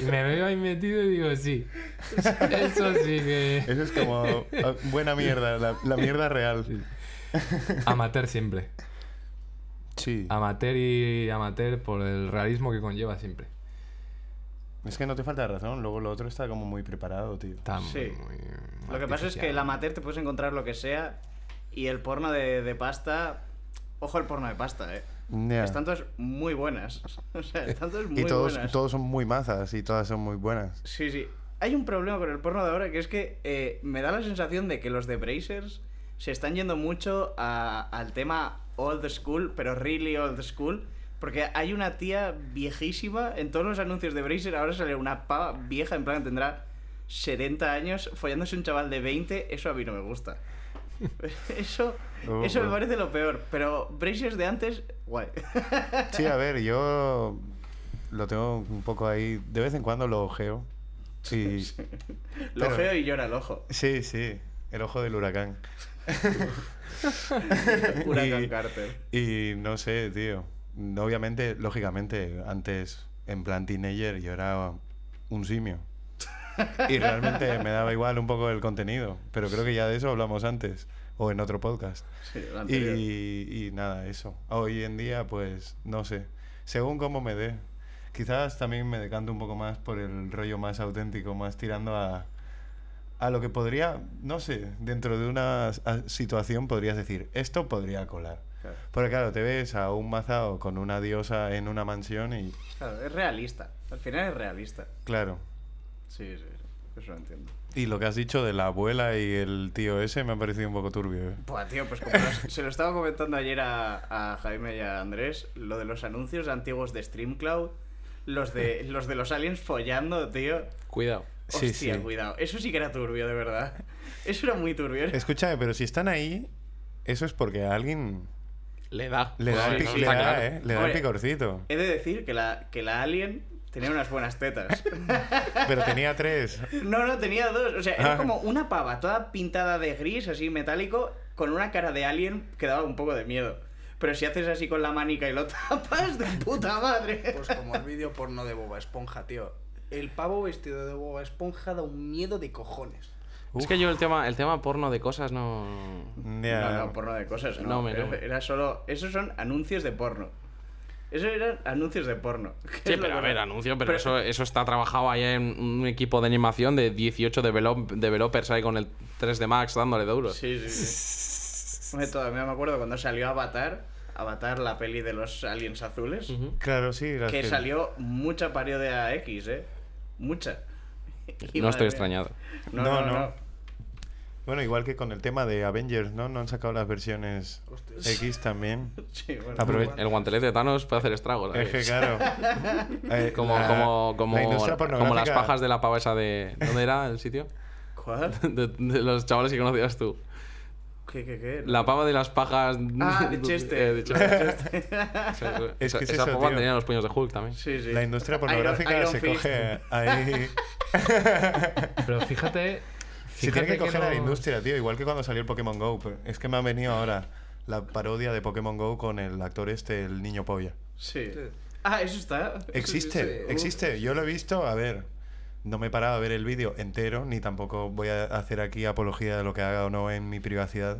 Y me veo ahí metido y digo, sí. Eso sí que. Eso es como ah, buena mierda, la, la mierda real. Amateur siempre. Sí. Amateur y amateur por el realismo que conlleva siempre. Es que no te falta razón, luego lo otro está como muy preparado, tío. Está Sí. muy Lo que pasa es que el amateur te puedes encontrar lo que sea y el porno de, de pasta... Ojo el porno de pasta, eh. Están todas muy buenas. [laughs] O sea, están todas muy Y todos, buenas. todos son muy mazas y todas son muy buenas. Sí, sí. Hay un problema con el porno de ahora que es que eh, me da la sensación de que los de Brazers se están yendo mucho a- al tema old school, pero really old school. Porque hay una tía viejísima en todos los anuncios de Bracer. Ahora sale una pava vieja, en plan tendrá 70 años, follándose un chaval de 20. Eso a mí no me gusta. [laughs] Eso, eso me parece lo peor. Pero Brazers de antes, guay. [laughs] Sí, a ver, yo lo tengo un poco ahí. De vez en cuando lo ojeo. [laughs] Y... Lo geo y llora el ojo. Sí, sí, el ojo del huracán. Huracán Y- Carter. Y no sé, tío. Obviamente, lógicamente, antes, en plan teenager, yo era un simio. [laughs] Y realmente me daba igual un poco el contenido. Pero creo que ya de eso hablamos antes. O en otro podcast. Sí. Y, y nada, eso. Hoy en día, pues, no sé. Según cómo me dé. Quizás también me decanto un poco más por el rollo más auténtico, más tirando a, a lo que podría, no sé, dentro de una situación podrías decir, esto podría colar. Claro. Porque claro, te ves a un mazao con una diosa en una mansión y, Claro, es realista. Al final es realista. claro. Sí, sí, sí. Eso lo entiendo. Y lo que has dicho de la abuela y el tío ese me ha parecido un poco turbio. ¿eh? Buah, tío, pues como los- se lo estaba comentando ayer a, a Jaime y a Andrés, lo de los anuncios antiguos de StreamCloud, los de los de los aliens follando, tío. Cuidado. Sí, Hostia, sí. cuidado. Eso sí que era turbio, de verdad. Eso era muy turbio. Escúchame, pero si están ahí, eso es porque a alguien Le da. le da, el, Sí, pic- sí, le está da, claro. ¿eh? Le da el Hombre. picorcito. He de decir que la, que la alien tenía unas buenas tetas. [laughs] Pero tenía tres. No, no, tenía dos. O sea, era Ah. como una pava toda pintada de gris, así metálico, con una cara de alien que daba un poco de miedo. Pero si haces así con la manica y lo [laughs] tapas, de puta madre. Pues como el vídeo porno de Boba Esponja, tío. El pavo vestido de Boba Esponja da un miedo de cojones. Es que yo el tema, el tema porno de cosas no. No, no, porno de cosas, no. No, me- era, era solo. Esos son anuncios de porno. Esos eran anuncios de porno. [laughs] Sí, Es lo pero a ver, anuncio, pero, eso, eso está trabajado ahí en un equipo de animación de 18 develop- developers ahí con el 3D Max dándole duros. Sí, sí, sí. [laughs] Hombre, todavía me acuerdo cuando salió Avatar. Avatar, la peli de los aliens azules. Ujú. Claro, sí. las Que salió mucha parodia X, ¿eh? Mucha. Y No estoy mía. extrañado. No, No, no, no. No. Bueno, igual que con el tema de Avengers, ¿no? No han sacado las versiones X también. [laughs] Sí, bueno. Aprove- El guantelete de Thanos puede hacer estragos. Es ¿sabes? que claro. [laughs] eh, Como, la- como, como, la industria como las pajas de la pava esa de. ¿Dónde era el sitio? ¿Cuál? [laughs] De, de los chavales que conocías tú. ¿Qué, qué, qué? La pava de las pajas. Ah, de Chester. eh, de Chester. Esa- Es que es esa eso, pava tío. tenía los puños de Hulk también. Sí, sí. La industria pornográfica Iron- Iron se Fist. coge ahí. Pero fíjate. Se tiene que coger a la industria, tío. Igual que cuando salió el Pokémon Go. pero Es que me ha venido ahora la parodia de Pokémon Go con el actor este, el niño polla. Sí. Ah, eso está. Existe, Sí, sí. existe. Yo lo he visto, a ver. No me he parado a ver el vídeo entero, ni tampoco voy a hacer aquí apología de lo que haga o no en mi privacidad.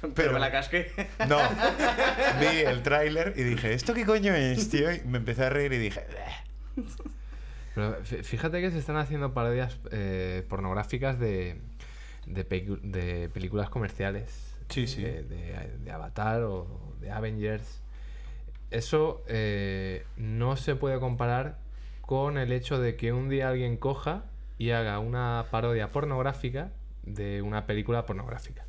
Pero, Pero- me la casqué. No, [laughs] vi el tráiler y dije, ¿esto qué coño es, tío? Y me empecé a reír y dije, "Bleh". Pero fí- fíjate que se están haciendo parodias eh, pornográficas de, de, películas comerciales. Sí, sí. De, de- de Avatar o de Avengers. Eso eh, no se puede comparar con el hecho de que un día alguien coja y haga una parodia pornográfica de una película pornográfica.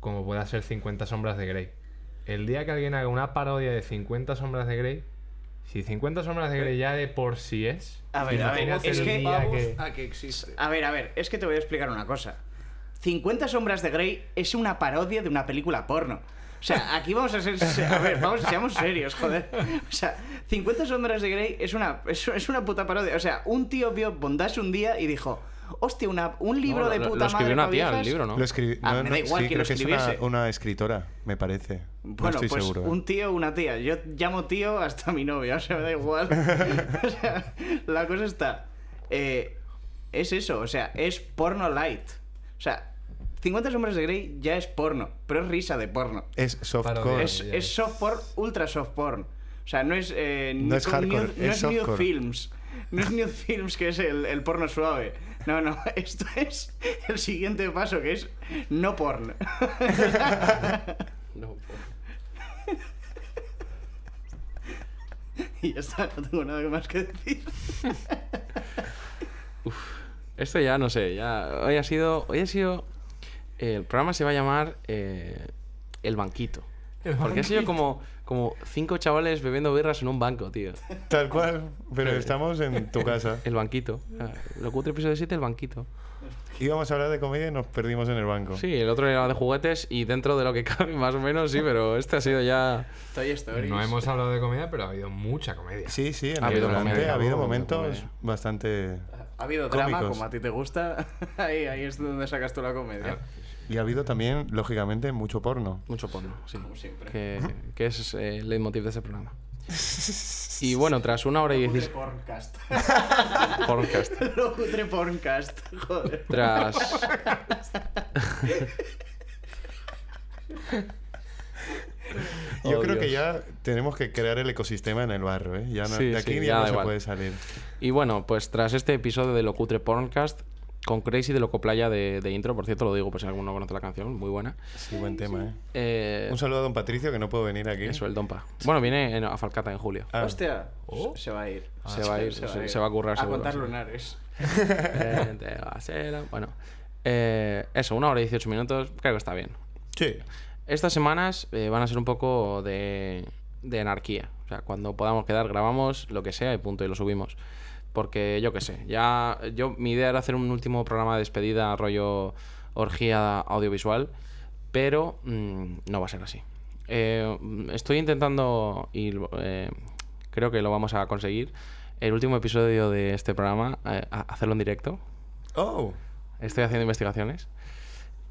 Como pueda ser 50 sombras de Grey. El día que alguien haga una parodia de 50 sombras de Grey, si 50 sombras de Grey ya de por sí es, A ver, a ver, imagínate es el que- día Vamos que... a que existe. A ver, a ver, es que te voy a explicar una cosa. 50 sombras de Grey es una parodia de una película porno. O sea, aquí vamos a ser... se- A ver, vamos, seamos serios, joder. O sea, 50 sombras de Grey es una, es, es una puta parodia. O sea, un tío vio Bondage un día y dijo... Hostia, una, un libro No, de puta lo escribió madre una tía, el libro, ¿no? Lo escribí. Ah, no, me da igual sí, que lo que es una, escribiese. una escritora, me parece. Bueno, no estoy pues seguro. ¿eh? un tío una tía. Yo llamo tío hasta mi novia, o sea, me da igual. [laughs] o sea, la cosa está. eh, es eso, o sea, es porno light. O sea, 50 sombras de Grey ya es porno, pero es risa de porno. Es softcore. Es, es es. soft porn, ultra soft porn. O sea, no es. eh, No es hardcore, new- no es es New. Films. No es New Films, que es el, el porno suave. No, no, [laughs] esto es el siguiente paso, que es no porn. [laughs] No, y ya está, no tengo nada más que decir. [laughs] Esto ya no sé, ya hoy ha sido, hoy ha sido, el programa se va a llamar eh, El Banquito. El Porque ha sido como, como cinco chavales bebiendo birras en un banco, tío. Tal cual, pero estamos en tu casa. El Banquito. Ah, Lo cutre episodio 7, El Banquito. Íbamos a hablar de comedia y nos perdimos en el banco. Sí, el otro era de juguetes y dentro de lo que [laughs] cabe más o menos, sí, pero este ha sido ya... Toy Stories. No hemos hablado de comedia, pero ha habido mucha comedia. Sí, sí, en Ha habido comedia, ha habido momentos bastante... Ha habido drama, Cómicos. como a ti te gusta. [laughs] ahí, ahí es donde sacas tú la comedia. Y ha habido también, lógicamente, mucho porno. Mucho porno, sí. Como siempre. Que, que es eh, el leitmotiv de este programa. [laughs] Y bueno, tras una hora y diez... Porncast. [laughs] Porncast. Lo cutre Porncast. Joder. Tras... Yo Oh, creo que ya tenemos que crear el ecosistema en el barro, ¿eh? Ya no- Sí, de aquí sí, ya, ya no se igual. puede salir. Y bueno, pues tras este episodio de Locutre Porncast, con Crazy de Locoplaya de, de intro, por cierto, lo digo por si alguno no conoce la canción, muy buena. Sí, buen tema, ¿eh? Eh, Un saludo a don Patricio, que no puedo venir aquí. eso, el Dompa. Bueno, viene en- a Falcata en julio. Ah, Hostia, Oh. se va a ir. Se va a ir, se- se va a currar A seguro, contar sí. lunares. Gasela. Bueno, eh, eso, una hora y 18 minutos, creo que está bien. Sí. Estas semanas eh, van a ser un poco de, de anarquía. O sea, cuando podamos quedar, grabamos lo que sea y punto, y lo subimos. Porque yo qué sé, ya. Yo, mi idea era hacer un último programa de despedida, rollo orgía audiovisual, pero mm, no va a ser así. Eh, estoy intentando, y eh, creo que lo vamos a conseguir, el último episodio de este programa, eh, hacerlo en directo. Oh, Estoy haciendo investigaciones.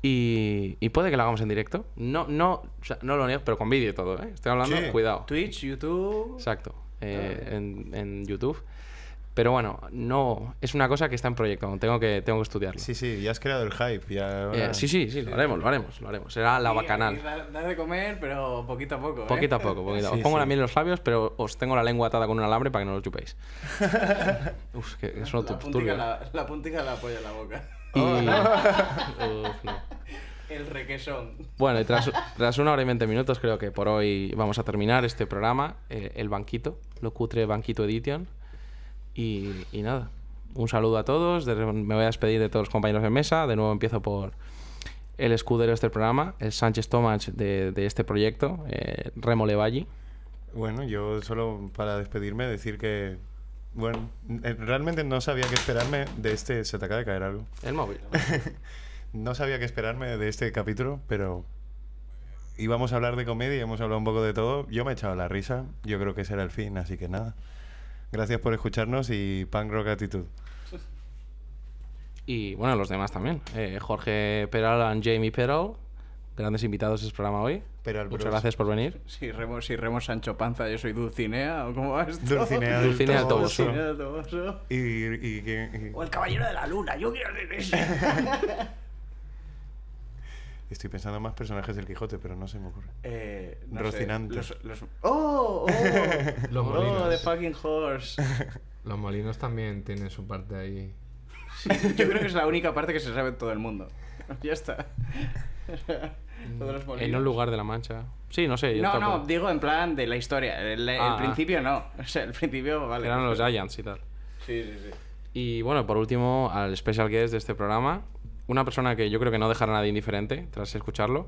Y, y puede que lo hagamos en directo. No, no, o sea, no lo niego, pero con vídeo y todo, ¿eh? Estoy hablando, Sí. cuidado. Twitch, YouTube. Exacto. eh, en, en YouTube. Pero bueno, no. Es una cosa que está en proyecto. Tengo que, tengo que estudiarlo. sí, sí, ya has creado el hype. Ya Eh, sí, sí, sí, lo haremos, lo haremos, lo haremos. Será la Sí, bacanal. Dar, dar de comer, pero poquito a poco. ¿eh? Poquito a poco, poquito a poco. Sí, Pongo sí. la miel en los labios, pero os tengo la lengua atada con un alambre para que no lo chupéis. [laughs] Uf, que eso La tu- puntica, la, la puntica la polla en la boca. Y- [laughs] Uf, no. El requesón. Bueno, y tras, [laughs] tras una hora y veinte minutos creo que por hoy vamos a terminar este programa, eh, El Banquito, lo cutre Banquito Edition. Y, y nada, un saludo a todos, de- me voy a despedir de todos los compañeros de mesa, de nuevo empiezo por el escudero de este programa, el Sánchez Tomach de, de este proyecto, eh, Remo Levalli. Bueno, yo solo para despedirme decir que... Bueno, eh, realmente no sabía qué esperarme de este... Se te acaba de caer algo. El móvil. [laughs] No sabía qué esperarme de este capítulo, pero íbamos a hablar de comedia, hemos hablado un poco de todo. Yo me he echado la risa, yo creo que ese era el fin, así que nada. Gracias por escucharnos y punk rock actitud. Y bueno, los demás también. Eh, Jorge Peral y Jamie Peral, Grandes invitados a este programa hoy. Pero Muchas bros. gracias por venir. Si Remo, si Remo Sancho Panza, yo soy Dulcinea, ¿o cómo va esto? Dulcinea Dulcinea del Toboso. Dulcinea del Toboso. Y, y, que- y- O el Caballero de la Luna, yo quiero ser ese. [laughs] estoy pensando en más personajes del Quijote, pero no se me ocurre. Eh, no Rocinante. Sé, los, los- ¡Oh! ¡Oh! [laughs] Los ¡Oh, molinos. the fucking horse! [laughs] Los molinos también tienen su parte ahí. Sí, yo creo que es la única parte que se sabe en todo el mundo. Ya está. Todos los En un lugar de la Mancha. Sí, no sé. yo No, tampoco- no, digo en plan de la historia. El, el Ah, ah. principio no. [laughs] O sea, el principio, vale. Eran los Giants y tal. Sí, sí, sí. Y bueno, por último, al special guest de este programa, una persona que yo creo que no dejará a nadie indiferente tras escucharlo.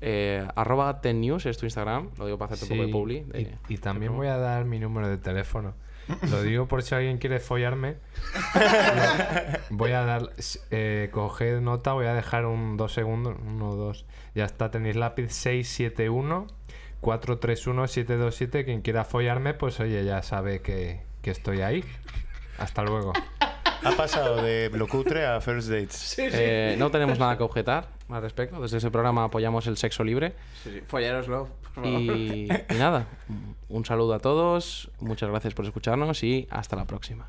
Eh, arroba tennews es tu Instagram, lo digo para hacerte un poco de publi. de- y, y también voy a dar mi número de teléfono. Lo digo por si alguien quiere follarme. [laughs] voy a dar. Eh, coged nota, voy a dejar un dos segundos. Uno, dos. Ya está, tenéis lápiz 671 431 727. Quien quiera follarme, pues oye, ya sabe que, que estoy ahí. Hasta luego. Ha pasado de blocutre a first dates. Eh, no tenemos nada que objetar al respecto. Desde ese programa apoyamos el sexo libre. sí, sí. Follároslo, por favor. Y, y nada, [laughs] un saludo a todos, muchas gracias por escucharnos y hasta la próxima.